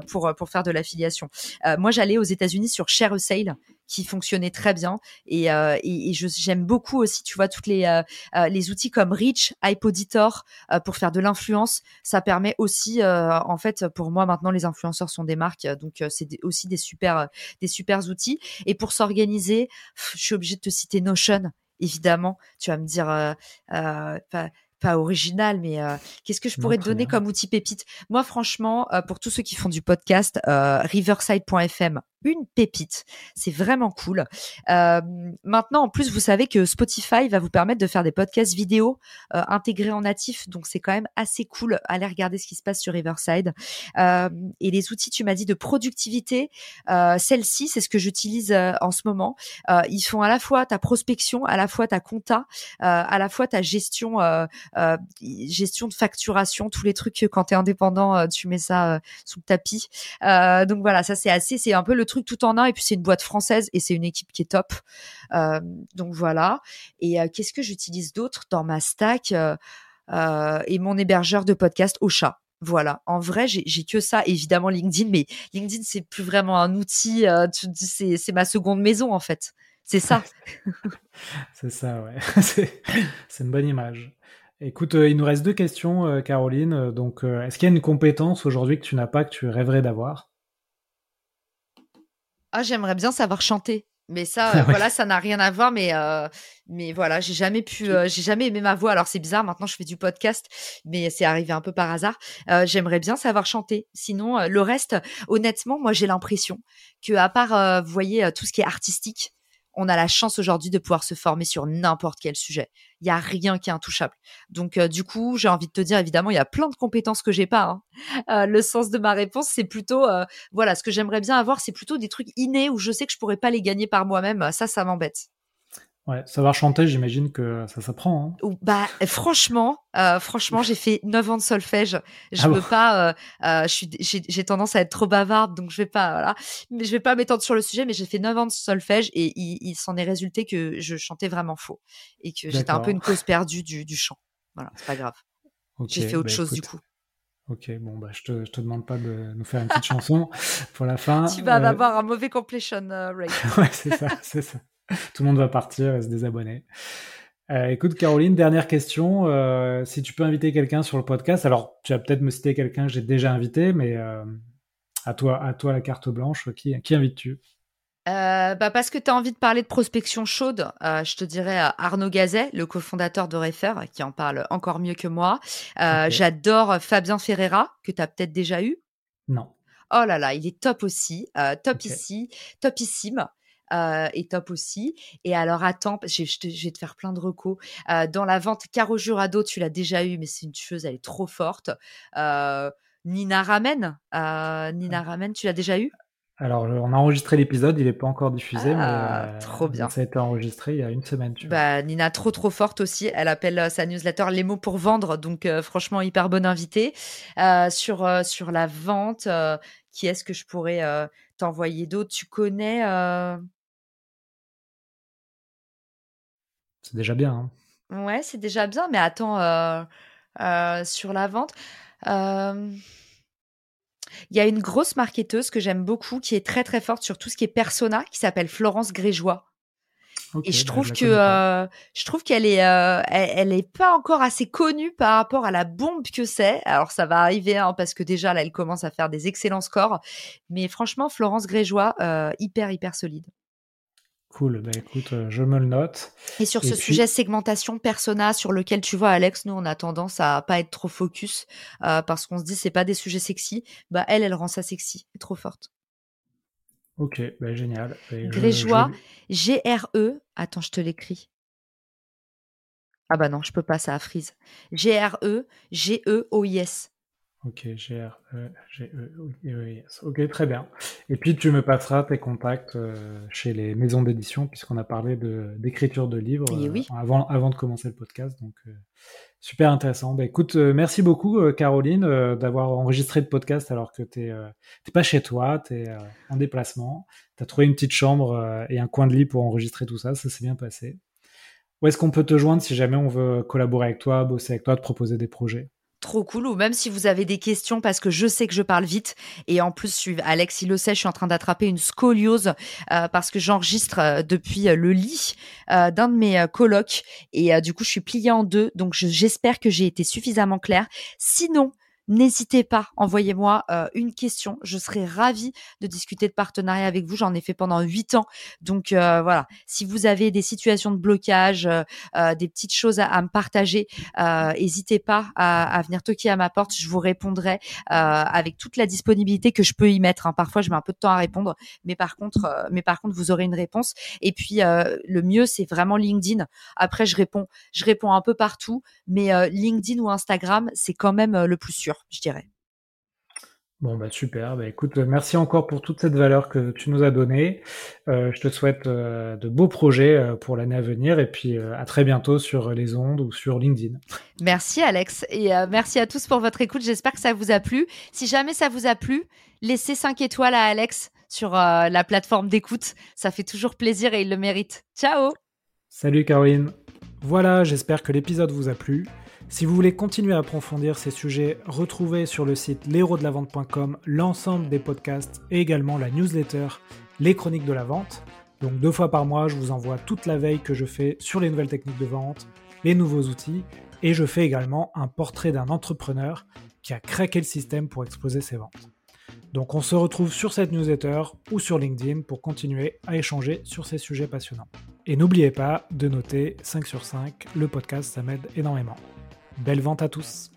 pour pour faire de l'affiliation. moi, j'allais aux États-Unis sur Share Sale qui fonctionnait très bien. Et, euh, et, j'aime beaucoup aussi, tu vois, toutes les, euh, euh, les outils comme Reach, Hype Auditor pour faire de l'influence. Ça permet aussi, en fait, pour moi maintenant, les influenceurs sont des marques, donc c'est aussi des super, des super outils. Et pour s'organiser, je suis obligée de te citer Notion évidemment. Tu vas me dire, euh, pas original, mais euh, qu'est-ce que je pourrais te donner comme outil pépite? Moi, franchement, euh, pour tous ceux qui font du podcast, euh, riverside.fm, une pépite. C'est vraiment cool. maintenant, en plus, vous savez que Spotify va vous permettre de faire des podcasts vidéo intégrés en natif, donc c'est quand même assez cool. Allez regarder ce qui se passe sur Riverside. et les outils, tu m'as dit de productivité, celle-ci, c'est ce que j'utilise en ce moment. ils font à la fois ta prospection, à la fois ta compta, à la fois ta gestion euh, gestion de facturation, tous les trucs que quand tu es indépendant, euh, tu mets ça euh, sous le tapis. donc voilà, ça c'est assez, c'est un peu le truc tout en un. Et puis c'est une boîte française et c'est une équipe qui est top. donc voilà. Et qu'est-ce que j'utilise d'autre dans ma stack et mon hébergeur de podcast au chat? Voilà. En vrai, j'ai que ça. Évidemment, LinkedIn, mais LinkedIn, c'est plus vraiment un outil. c'est ma seconde maison, en fait. C'est ça. c'est ça, ouais. c'est une bonne image. Écoute, euh, il nous reste deux questions, euh, Caroline. Euh, donc, est-ce qu'il y a une compétence aujourd'hui que tu n'as pas, que tu rêverais d'avoir? Ah, j'aimerais bien savoir chanter. Mais ça, voilà, ça n'a rien à voir. Mais, mais voilà, j'ai jamais pu, j'ai jamais aimé ma voix. Alors c'est bizarre. Maintenant, je fais du podcast, mais c'est arrivé un peu par hasard. j'aimerais bien savoir chanter. Sinon, le reste, honnêtement, moi, j'ai l'impression que à part, vous voyez, tout ce qui est artistique, on a la chance aujourd'hui de pouvoir se former sur n'importe quel sujet. Il y a rien qui est intouchable. Donc euh, du coup, j'ai envie de te dire évidemment, il y a plein de compétences que j'ai pas. Hein. Euh, le sens de ma réponse, c'est plutôt euh, voilà, ce que j'aimerais bien avoir, c'est plutôt des trucs innés où je sais que je pourrais pas les gagner par moi-même. Ça, ça m'embête. Ouais, savoir chanter, j'imagine que ça s'apprend. Hein. Bah franchement, euh, franchement, j'ai fait 9 ans de solfège. Je ah veux pas. Euh, euh, j'ai tendance à être trop bavarde, donc je vais pas. Voilà, mais je vais pas m'étendre sur le sujet. Mais j'ai fait 9 ans de solfège et il, s'en est résulté que je chantais vraiment faux et que j'étais un peu une cause perdue du, du chant. Voilà, c'est pas grave. j'ai fait autre bah, chose du coup. Ok, bon, bah, je te, je te demande pas de nous faire une petite chanson pour la fin. Tu vas avoir un mauvais completion rate. ouais, c'est ça, c'est ça. Tout le monde va partir et se désabonner. Euh, écoute, Caroline, dernière question. Euh, si tu peux inviter quelqu'un sur le podcast, alors tu vas peut-être me citer quelqu'un que j'ai déjà invité, mais euh, à toi, à toi la carte blanche. Qui, qui invites-tu? Bah parce que tu as envie de parler de prospection chaude, je te dirais Arnaud Gazet, le cofondateur de Refer, qui en parle encore mieux que moi. J'adore Fabien Ferreira, que tu as peut-être déjà eu? Non. Oh là là, il est top aussi, top ici, topissime. Est top aussi. Et alors attends, je, vais te faire plein de recos. dans la vente, Caro Jurado, tu l'as déjà eu, mais c'est une tueuse, elle est trop forte. Nina Ramen, Nina Ramen, tu l'as déjà eu? Alors, on a enregistré l'épisode, il n'est pas encore diffusé, mais ah, euh, trop bien. ça a été enregistré il y a une semaine. Tu bah, Nina, trop trop forte aussi. Elle appelle euh, sa newsletter Les mots pour vendre, donc euh, franchement hyper bonne invitée. sur, sur la vente, qui est-ce que je pourrais t'envoyer d'autres? Tu connais C'est déjà bien. Hein. Ouais, c'est déjà bien, mais attends, sur la vente. Il y a une grosse marketeuse que j'aime beaucoup, qui est très très forte sur tout ce qui est persona, qui s'appelle Florence Grégeois. et je bah, trouve que euh, je trouve qu'elle est euh, elle, est pas encore assez connue par rapport à la bombe que c'est. Alors ça va arriver hein, parce que déjà là elle commence à faire des excellents scores, mais franchement Florence Grégeois euh, hyper hyper solide. Cool, bah écoute, euh, je me le note. Et sur ce sujet segmentation persona sur lequel tu vois Alex, nous on a tendance à pas être trop focus euh, parce qu'on se dit c'est pas des sujets sexy. Bah elle, elle rend ça sexy, trop forte. Ok, bah génial. Bah, Grégeois, G-R-E. Attends, je te l'écris. Ah bah non, je peux pas, ça a frise. G-R-E, G-E-O-I-S. Ok, GR, e, E. Ok, très bien. Et puis tu me passeras tes contacts euh, chez les maisons d'édition, puisqu'on a parlé d'écriture de, livres eh oui. Euh, avant, avant de commencer le podcast. Donc, euh, super intéressant. Bah, écoute, merci beaucoup, Caroline, d'avoir enregistré le podcast alors que tu n'es pas chez toi, tu es en déplacement. Tu as trouvé une petite chambre et un coin de lit pour enregistrer tout ça. Ça s'est bien passé. Où est-ce qu'on peut te joindre si jamais on veut collaborer avec toi, bosser avec toi, te proposer des projets? Trop cool. Ou même si vous avez des questions, parce que je sais que je parle vite. Et en plus, Alex, il le sait, je suis en train d'attraper une scoliose euh, parce que j'enregistre euh, depuis euh, le lit d'un de mes colocs. Et du coup, je suis pliée en deux. Donc, j'espère que j'ai été suffisamment claire. Sinon, N'hésitez pas, envoyez-moi euh, une question. Je serai ravie de discuter de partenariat avec vous. J'en ai fait pendant huit ans. Donc euh, voilà, si vous avez des situations de blocage, euh, des petites choses à, me partager, n'hésitez pas à, venir toquer à ma porte. Je vous répondrai avec toute la disponibilité que je peux y mettre. Hein. Parfois, je mets un peu de temps à répondre, mais par contre, mais par contre, vous aurez une réponse. Et puis, le mieux, c'est vraiment LinkedIn. Après, je réponds, je réponds un peu partout, mais LinkedIn ou Instagram, c'est quand même le plus sûr je dirais. Bon, bah super. Bah, écoute, merci encore pour toute cette valeur que tu nous as donnée. Euh, je te souhaite euh, de beaux projets euh, pour l'année à venir et puis à très bientôt sur les ondes ou sur LinkedIn. Merci Alex et merci à tous pour votre écoute. J'espère que ça vous a plu. Si jamais ça vous a plu, laissez 5 étoiles à Alex sur la plateforme d'écoute. Ça fait toujours plaisir et il le mérite. Ciao Salut Caroline. Voilà, j'espère que l'épisode vous a plu. Si vous voulez continuer à approfondir ces sujets, retrouvez sur le site l'héros-de-la-vente.com l'ensemble des podcasts et également la newsletter Les Chroniques de la Vente. Donc deux fois par mois, je vous envoie toute la veille que je fais sur les nouvelles techniques de vente, les nouveaux outils, et je fais également un portrait d'un entrepreneur qui a craqué le système pour exploser ses ventes. Donc on se retrouve sur cette newsletter ou sur LinkedIn pour continuer à échanger sur ces sujets passionnants. Et n'oubliez pas de noter 5 sur 5, le podcast ça m'aide énormément. Belle vente à tous